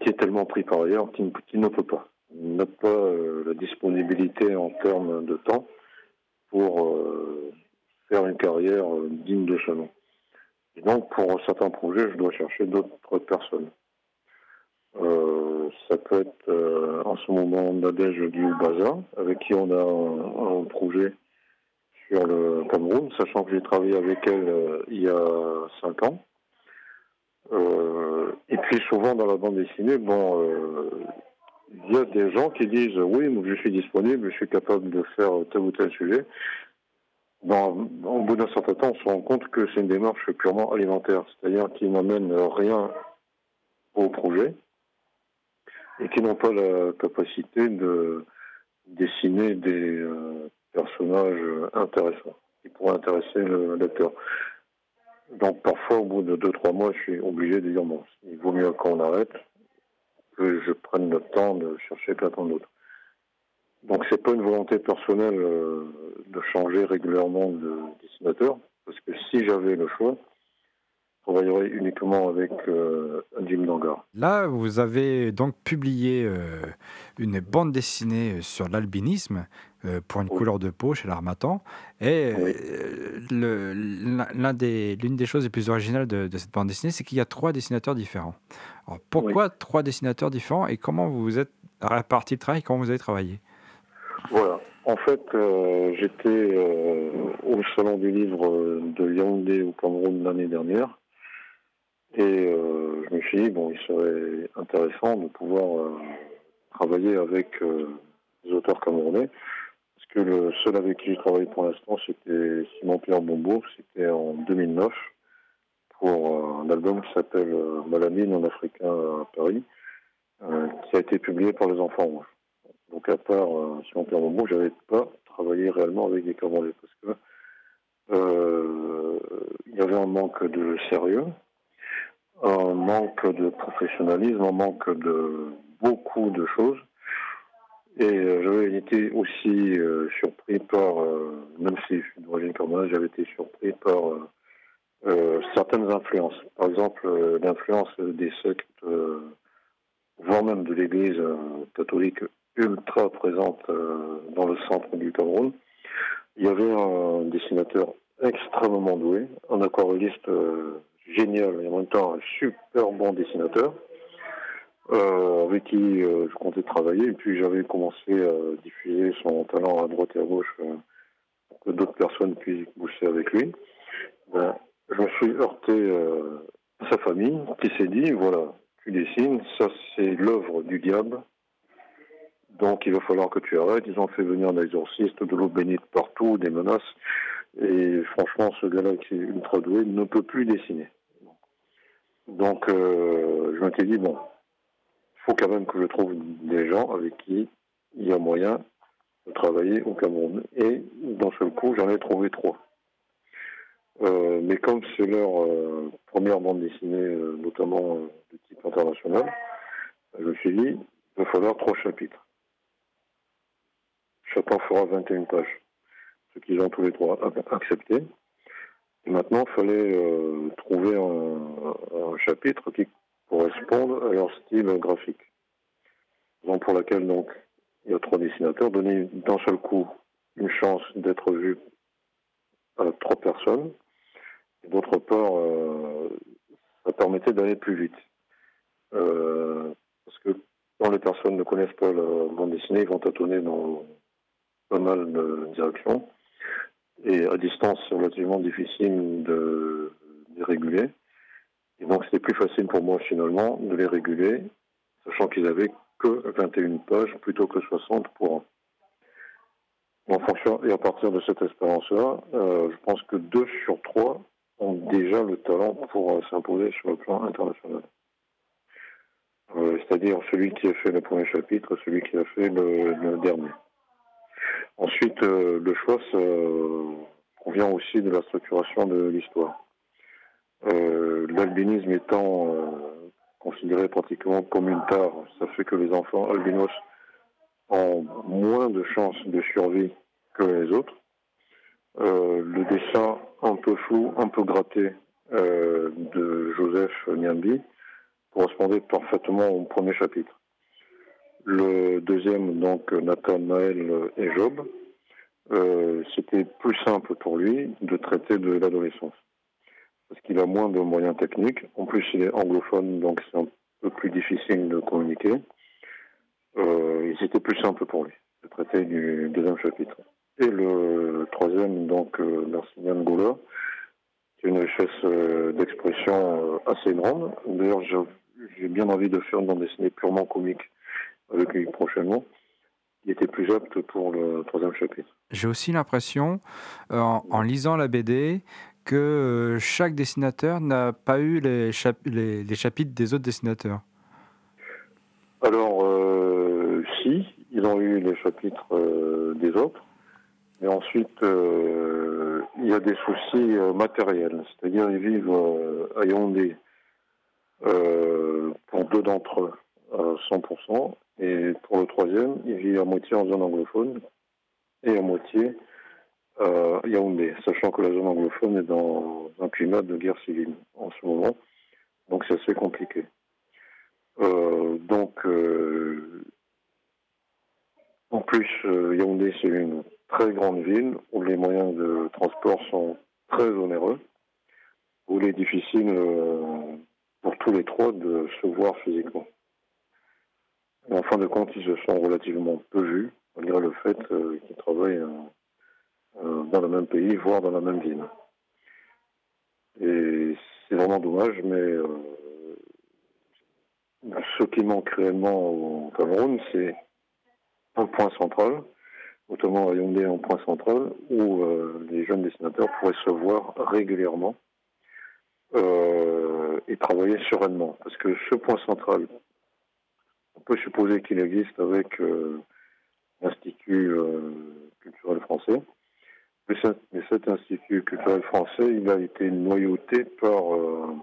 qui, est tellement pris par ailleurs qu'il ne, peut pas. Il n'a pas euh, la disponibilité en termes de temps pour euh, faire une carrière euh, digne de ce nom. Et donc, pour certains projets, je dois chercher d'autres personnes. Ça peut être en ce moment Nadège Baza, avec qui on a un projet le Cameroun, sachant que j'ai travaillé avec elle euh, il y a cinq ans. Euh, et puis souvent dans la bande dessinée, bon, euh, il y a des gens qui disent oui, je suis disponible, je suis capable de faire tel ou tel sujet. Au bout d'un certain temps, on se rend compte que c'est une démarche purement alimentaire, c'est-à-dire qui n'amène rien au projet et qui n'ont pas la capacité de dessiner des personnages intéressants qui pourraient intéresser le lecteur. Donc parfois, au bout de deux, trois mois, je suis obligé de dire bon, il vaut mieux qu'on arrête que je prenne le temps de chercher quelqu'un d'autre. Donc c'est pas une volonté personnelle euh, de changer régulièrement de dessinateur, parce que si j'avais le choix, je travaillerais uniquement avec euh, Jim Dangar. Là, vous avez donc publié euh, une bande dessinée sur l'albinisme euh, pour une couleur de peau chez l'Armatan. Et euh, des- l'une des choses les plus originales de, de cette bande dessinée, c'est qu'il y a trois dessinateurs différents. Alors, pourquoi trois dessinateurs différents et comment vous vous êtes réparti le travail, comment vous avez travaillé? Voilà. En fait, euh, j'étais euh, au Salon du Livre euh, de Yaoundé au Cameroun l'année dernière. Et euh, je me suis dit, bon, il serait intéressant de pouvoir euh, travailler avec euh, des auteurs camerounais. Que le seul avec qui j'ai travaillé pour l'instant, c'était Simon-Pierre Bombeau. C'était en 2009 pour un album qui s'appelle euh, Malamine en africain à Paris, euh, qui a été publié par les enfants rouges. Donc à part euh, Simon-Pierre Bombeau, j'avais pas travaillé réellement avec des Camerounais parce que y avait un manque de sérieux, un manque de professionnalisme, un manque de beaucoup de choses. Et euh, j'avais été aussi euh, surpris par, euh, même si je suis d'origine camerounaise, j'avais été surpris par certaines influences. Par exemple, l'influence des sectes, voire même de l'Église catholique ultra présente dans le centre du Cameroun. Il y avait un dessinateur extrêmement doué, un aquarelliste génial et en même temps un super bon dessinateur euh, avec qui euh, je comptais travailler. Et puis j'avais commencé à diffuser son talent à droite et à gauche euh, pour que d'autres personnes puissent bosser avec lui. Ben, je me suis heurté euh, à sa famille qui s'est dit, voilà, tu dessines, ça c'est l'œuvre du diable. Donc il va falloir que tu arrêtes. Ils ont fait venir un exorciste, de l'eau bénite partout, des menaces. Et franchement, ce gars-là qui est ultra doué ne peut plus dessiner. Donc euh, je m'étais dit, bon, faut quand même que je trouve des gens avec qui il y a moyen de travailler au Cameroun. Et d'un seul coup, j'en ai trouvé trois. Euh, mais comme c'est leur euh, première bande dessinée, euh, notamment de type international, je me suis dit, il va falloir trois chapitres. Chacun fera 21 pages. Ce qu'ils ont tous les trois ac- accepté. Et maintenant, il fallait trouver un chapitre qui corresponde à leur style graphique. Raison pour laquelle, donc, il y a trois dessinateurs, donner d'un seul coup une chance d'être vu à trois personnes. D'autre part, euh, ça permettait d'aller plus vite. Euh, parce que quand les personnes ne connaissent pas la bande dessinée, ils vont tâtonner dans pas mal de directions. Et à distance, c'est relativement difficile de les réguler. Et donc, c'était plus facile pour moi, finalement, de les réguler, sachant qu'ils avaient que 21 pages plutôt que 60 pour. En fonction, et à partir de cette expérience-là, euh, je pense que deux sur trois ont déjà le talent pour euh, s'imposer sur le plan international. Euh, C'est-à-dire celui qui a fait le premier chapitre, celui qui a fait le, le dernier. Ensuite, le choix ça provient aussi de la structuration de l'histoire. Euh, L'albinisme étant euh, considéré pratiquement comme une tare, ça fait que les enfants albinos ont moins de chances de survie que les autres. Euh, le dessin un peu flou, un peu gratté de Joseph Niambi correspondait parfaitement au premier chapitre. Le deuxième, donc Nathan Naël et Job, c'était plus simple pour lui de traiter de l'adolescence. Parce qu'il a moins de moyens techniques. En plus, il est anglophone, donc c'est un peu plus difficile de communiquer. Euh, c'était plus simple pour lui de traiter du deuxième chapitre. Et le troisième, donc euh, Marcinian Goula, qui a une richesse euh, d'expression euh, assez grande. D'ailleurs, j'ai- bien envie de faire une bande dessinée purement comique avec lui prochainement. Il était plus apte pour le troisième chapitre. J'ai aussi l'impression, euh, en lisant la BD, que euh, chaque dessinateur n'a pas eu les, chap- les- les chapitres des autres dessinateurs. Alors, euh, si, ils ont eu les chapitres euh, des autres, mais ensuite, il y a des soucis matériels. C'est-à-dire, ils vivent à Yaoundé, pour deux d'entre eux, à 100%, Et pour le troisième, il vit à moitié en zone anglophone et à moitié à Yaoundé, sachant que la zone anglophone est dans un climat de guerre civile en ce moment. Donc c'est assez compliqué. Euh, donc, euh, en plus, euh, Yaoundé, c'est une très grande ville où les moyens de transport sont très onéreux, où il est difficile euh, pour tous les trois de se voir physiquement. En fin de compte, ils se sont relativement peu vus, malgré le fait euh, qu'ils travaillent euh, euh, dans le même pays, voire dans la même ville. Et c'est vraiment dommage, mais euh, ce qui manque réellement au Cameroun, c'est un point central, notamment à Yaoundé, un point central, où euh, les jeunes dessinateurs pourraient se voir régulièrement et travailler sereinement. Parce que ce point central, on peut supposer qu'il existe avec l'Institut culturel français. Mais cet, Institut culturel français, il a été noyauté par euh,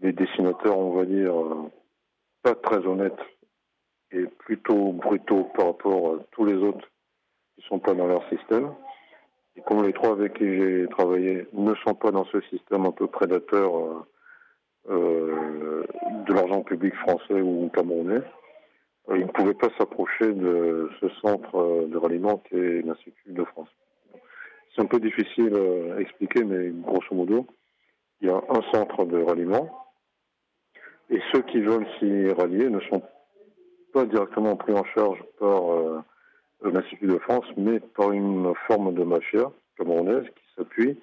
des dessinateurs, on va dire, euh, pas très honnêtes et plutôt brutaux par rapport à tous les autres qui sont pas dans leur système. Et comme les trois avec qui j'ai travaillé ne sont pas dans ce système un peu prédateur euh, de l'argent public français ou camerounais, ils ne pouvaient pas s'approcher de ce centre de ralliement qui est l'Institut de France. C'est un peu difficile euh, à expliquer, mais grosso modo, il y a un centre de ralliement et ceux qui veulent s'y rallier ne sont pas directement pris en charge par euh, l'Institut de France, mais par une forme de mafia camerounaise qui s'appuie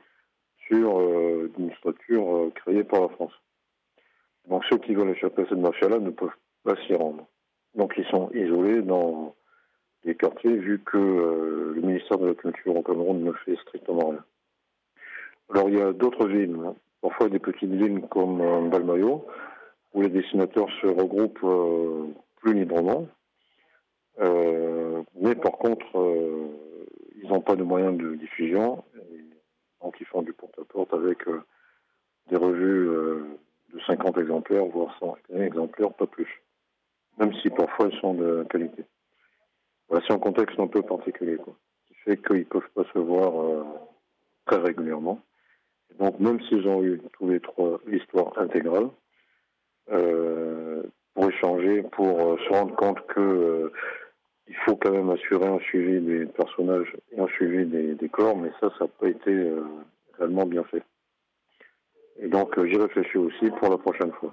sur euh, une structure créée par la France. Donc ceux qui veulent échapper à cette mafia-là ne peuvent pas s'y rendre. Donc ils sont isolés dans les quartiers vu que euh, le ministère de la Culture au Cameroun ne fait strictement rien. Alors il y a d'autres villes, hein. parfois des petites villes comme euh, Balmayo, où les dessinateurs se regroupent euh, plus librement. Euh, mais par contre, ils n'ont pas de moyens de diffusion, et donc ils font du porte-à-porte avec euh, des revues de 50 exemplaires, voire 100 exemplaires, pas plus. Même si parfois elles sont de qualité. Voilà, c'est un contexte un peu particulier, quoi, qui fait qu'ils ne peuvent pas se voir euh, très régulièrement. Donc même s'ils ont eu tous les trois l'histoire intégrale, euh, pour échanger, pour euh, se rendre compte que euh, il faut quand même assurer un suivi des personnages et un suivi des, des corps, mais ça, ça n'a pas été euh, réellement bien fait. Et donc j'y réfléchis aussi pour la prochaine fois.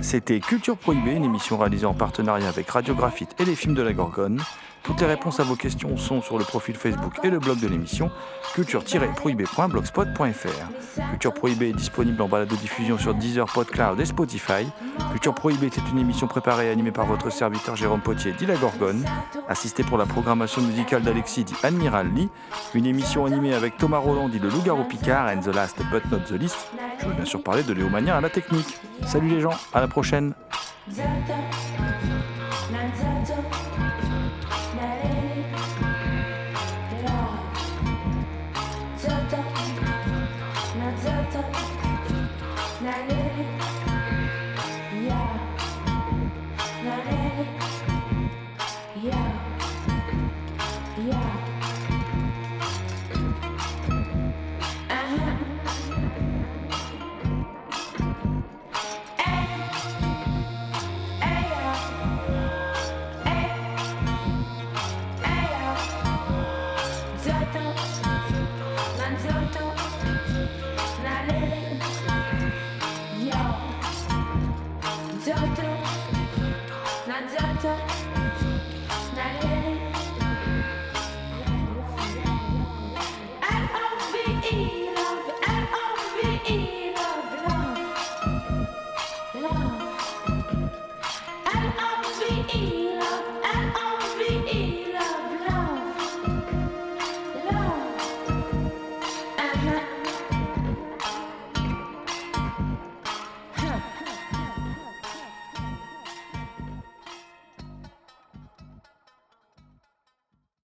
C'était Culture Prohibée, une émission réalisée en partenariat avec Radiographite et les films de la Gorgone. Toutes les réponses à vos questions sont sur le profil Facebook et le blog de l'émission culture-prohibée.blogspot.fr. Culture Prohibée est disponible en balado-diffusion sur Deezer, PodCloud et Spotify. Culture Prohibée était une émission préparée et animée par votre serviteur Jérôme Potier, dit la Gorgone, assisté pour la programmation musicale d'Alexis, dit Admiral Lee. Une émission animée avec Thomas Roland, dit le Loup-garou Picard, and the last but not the least. Je veux bien sûr parler de Léomania à la technique. Salut les gens, à la prochaine.